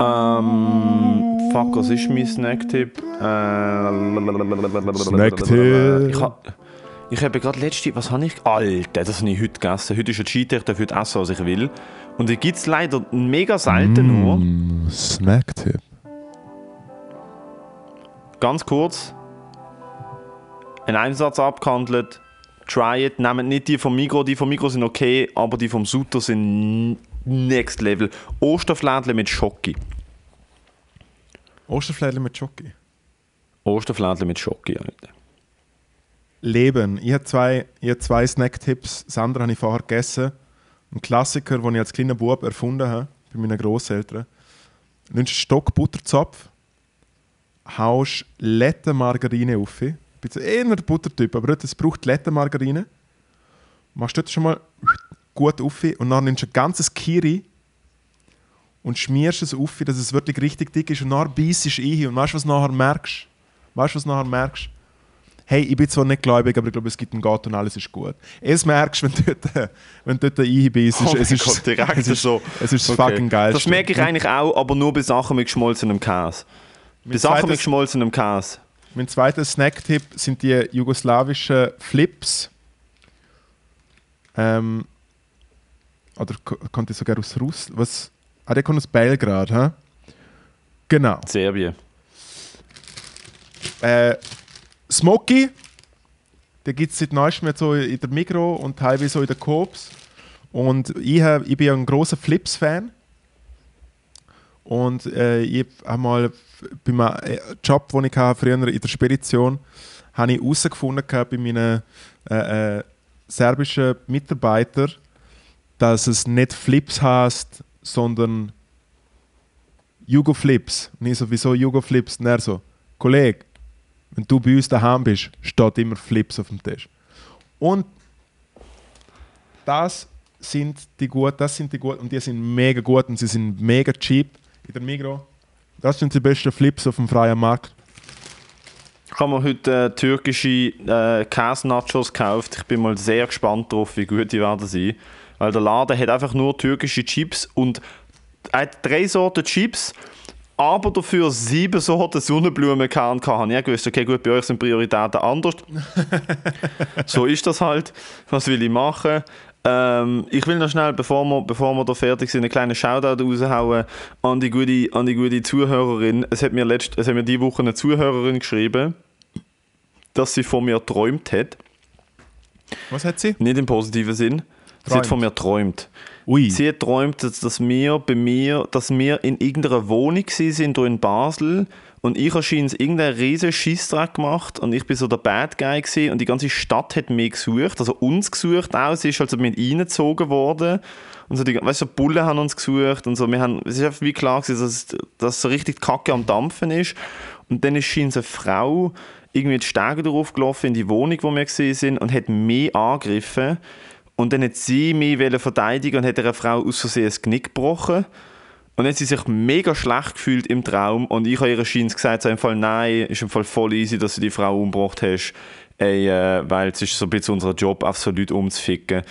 fuck, was ist mein Snacktipp? Äh, Snacktipp. Ich, ha, ich habe gerade letzte, was habe ich? Alter, das habe ich heute gegessen. Heute ist ein Cheat, ich darf heute essen, was ich will. Und die gibt es leider mega selten nur. Mm, Snacktipp. Ganz kurz. Ein Einsatz abgehandelt. Try it. Nehmt nicht die vom Migro. Die vom Migro sind okay, aber die vom Sutter sind next level. Osterflädle mit Schoki. Osterflädchen mit Schoki. Osterflädle mit Schoki, Alter. Leben. Ich habe zwei, ich habe zwei Snacktipps. Das andere habe ich vorher gegessen. Ein Klassiker, den ich als kleiner Bub erfunden habe, bei meinen Großeltern. Du nimmst einen Stock Butterzopf, haust Lettenmargarine auf. Ich bin so eher der Buttertyp, aber es braucht Lettenmargarine. Machst dort schon mal gut auf und dann nimmst du ein ganzes Kiri und schmierst es auf, dass es wirklich richtig dick ist und dann beißt du ein und weißt du, was nachher merkst? Weißt du, was nachher merkst? hey, ich bin zwar nicht gläubig, aber ich glaube, es gibt einen Gott und alles ist gut. Es merkst du, wenn du dort, wenn du dort einbeißt. Oh es ist, Gott, direkt es ist, so. Es ist Okay. fucking geil. Das merke ich eigentlich auch, aber nur bei Sachen mit geschmolzenem Käse. Bei Sachen mit geschmolzenem Käse. Mein zweiter Snacktipp sind die jugoslawischen Flips. Ähm, oder ko- kommt die sogar aus Russland? Was? Ah, der kommt aus Belgrad, hä? Genau. Serbien. Äh, Smoky, den gibt es seit neuestem jetzt so in der Migro und teilweise so in der Coops. Und ich, hab, ich bin ja ein großer Flips-Fan. Und äh, ich habe mal bei meinem äh, Job, den ich hatte, früher in der Spedition habe ich herausgefunden bei meinen äh, äh, serbischen Mitarbeitern, dass es nicht Flips heißt, sondern Jugo-Flips. Und ich so, wieso Jugo-Flips? Und er so, Kollege, wenn du bei uns daheim bist, steht immer Flips auf dem Tisch. Und das sind die gut, das sind die gut und die sind mega gut und sie sind mega cheap in der Migro. Das sind die besten Flips auf dem freien Markt. Ich habe mir heute äh, türkische äh, Käse-Nachos gekauft. Ich bin mal sehr gespannt darauf, wie gut die werden sein. Weil der Laden hat einfach nur türkische Chips und hat drei Sorten Chips, aber dafür sieben Sorten Sonnenblumenkern gehabt. Ich habe gewusst, okay, gut, bei euch sind Prioritäten anders. so ist das halt. Was will ich machen? Ähm, ich will noch schnell, bevor wir, bevor wir da fertig sind, einen kleinen Shoutout raushauen an die gute, an die gute Zuhörerin. Es hat mir, letzt, es hat mir diese Woche eine Zuhörerin geschrieben, dass sie von mir träumt hat. Was hat sie? Nicht im positiven Sinn. Sie Träumt. hat von mir träumt. Ui. Sie hat träumt, dass, dass wir bei mir, dass wir in irgendeiner Wohnung sind hier in Basel und ich habe scheint irgendeinen riesen Scheissdreck gemacht und ich bin so der Bad Guy gewesen und die ganze Stadt hat mich gesucht, also uns gesucht auch, sie ist also mit reingezogen worden und so die, weißt du, so Bullen haben uns gesucht und so, wir haben, es ist einfach wie klar gewesen, dass, dass so richtig die Kacke am Dampfen ist. Und dann ist scheint eine Frau irgendwie die Stege drauf gelaufen in die Wohnung, wo wir sind und hat mich angegriffen. Und dann hat sie mich verteidigen und hat einer Frau aus Versehen das Knick gebrochen. Und dann hat sie sich mega schlecht gefühlt im Traum und ich habe ihr scheins gesagt, so im Fall nein, ist im Fall voll easy, dass du die Frau umgebracht hast, Ey, äh, weil es ist so ein bisschen unser Job, auf so Leute umzuficken.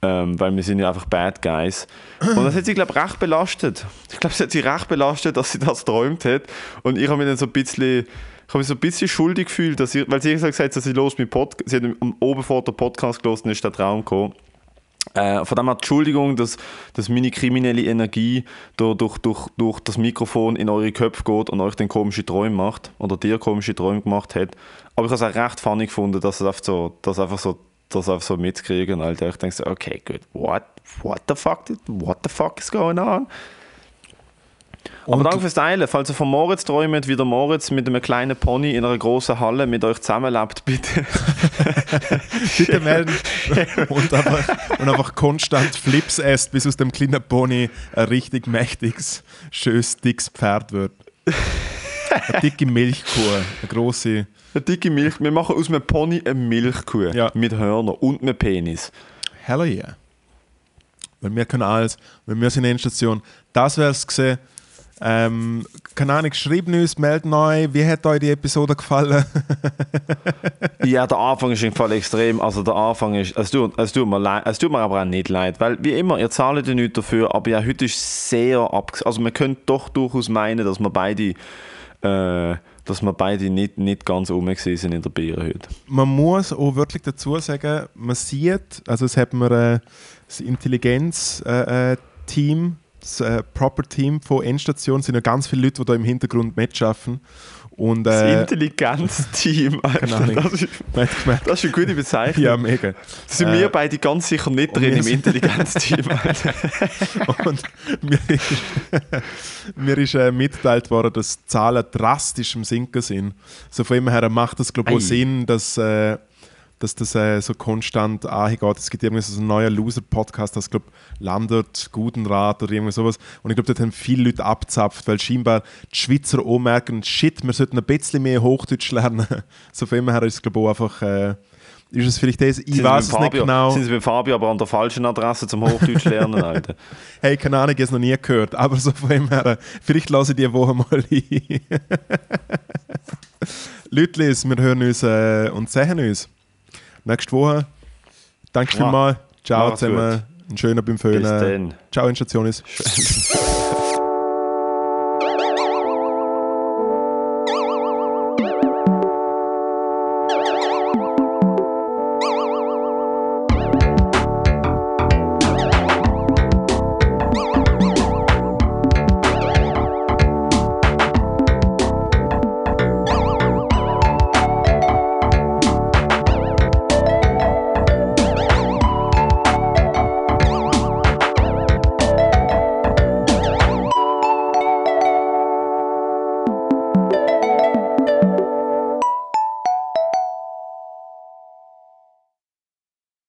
Ähm, weil wir sind ja einfach Bad Guys. Und das hat sie, glaube ich, recht belastet. Ich glaube, es hat sie recht belastet, dass sie das geträumt hat. Und ich habe mich dann so ein bisschen, ich habe mich so ein bisschen schuldig gefühlt, dass sie, weil sie gesagt hat, dass sie los mit Podcast, sie hat oben vor der Podcast gelesen, ist der Traum gekommen. Äh, von dem her Entschuldigung, dass, dass meine kriminelle Energie durch, durch, durch, das Mikrofon in eure Köpfe geht und euch dann komische Träume macht oder dir komische Träume gemacht hat. Aber ich habe es auch recht funny gefunden, dass es einfach so, dass einfach so, das einfach so mitkriegen. Alter. Ich denke so, okay, gut, what, what the fuck, what the fuck is going on? Aber danke fürs Teilen. Falls ihr von Moritz träumt, wie der Moritz mit einem kleinen Pony in einer großen Halle mit euch zusammenlebt, bitte. bitte melden. und, einfach, und einfach konstant Flips esst, bis aus dem kleinen Pony ein richtig mächtiges, schönes, dickes Pferd wird. Eine dicke Milchkuh, eine große. Eine dicke Milch. Wir machen aus einem Pony eine Milchkuh ja. mit Hörnern und einem Penis. Hell yeah. Weil wir können alles, weil wir sind in der Station. Das wäre es gesehen ähm, keine Ahnung, schreibt uns, meldet neu, wie hat euch die Episode gefallen? ja, der Anfang ist im Fall extrem. Also der Anfang ist, es tut, es tut, mir, leid, es tut mir aber auch nicht leid, weil wie immer, ihr zahlt ja nichts dafür, aber ja, heute ist sehr ab. Also man könnte doch durchaus meinen, dass wir beide äh, dass wir beide nicht, nicht ganz rum sind in der Bier heute. Man muss auch wirklich dazu sagen, man sieht, also es hat mir äh, das Intelligenz-Team äh, äh das äh, Proper-Team von Endstation sind ja ganz viele Leute, die da im Hintergrund mitschaffen. Und, äh, das Intelligenz-Team. Das, ist, das ist eine gute Bezeichnung. Ja, mega. Da sind äh, wir beide ganz sicher nicht drin im Intelligenz-Team. und mir ist, mir ist äh, mitgeteilt worden, dass Zahlen drastisch im Sinken sind. So von dem her macht das, glaube ich, Sinn, dass äh, dass das äh, so konstant angeht. Es gibt irgendwie so einen neuen Loser-Podcast, das glaube Landert, Gutenrat oder irgendwas sowas. Und ich glaube, dort haben viele Leute abzapft, weil scheinbar die Schweizer auch merken, shit, wir sollten ein bisschen mehr Hochdeutsch lernen. so von dem her ist es glaube ich einfach... Äh, ist es vielleicht das? Ich sind weiß es nicht genau. Sind Sie mit Fabio aber an der falschen Adresse zum Hochdeutsch lernen, Alter? hey, keine Ahnung, ich habe es noch nie gehört. Aber so von dem her, vielleicht lasse ich die Woche mal ein. Leute, wir hören uns äh, und sehen uns nächste Woche. Danke ja. vielmals. Ciao Mach's zusammen. Gut. Ein schöner beim Föhnen. Ciao, Instationis.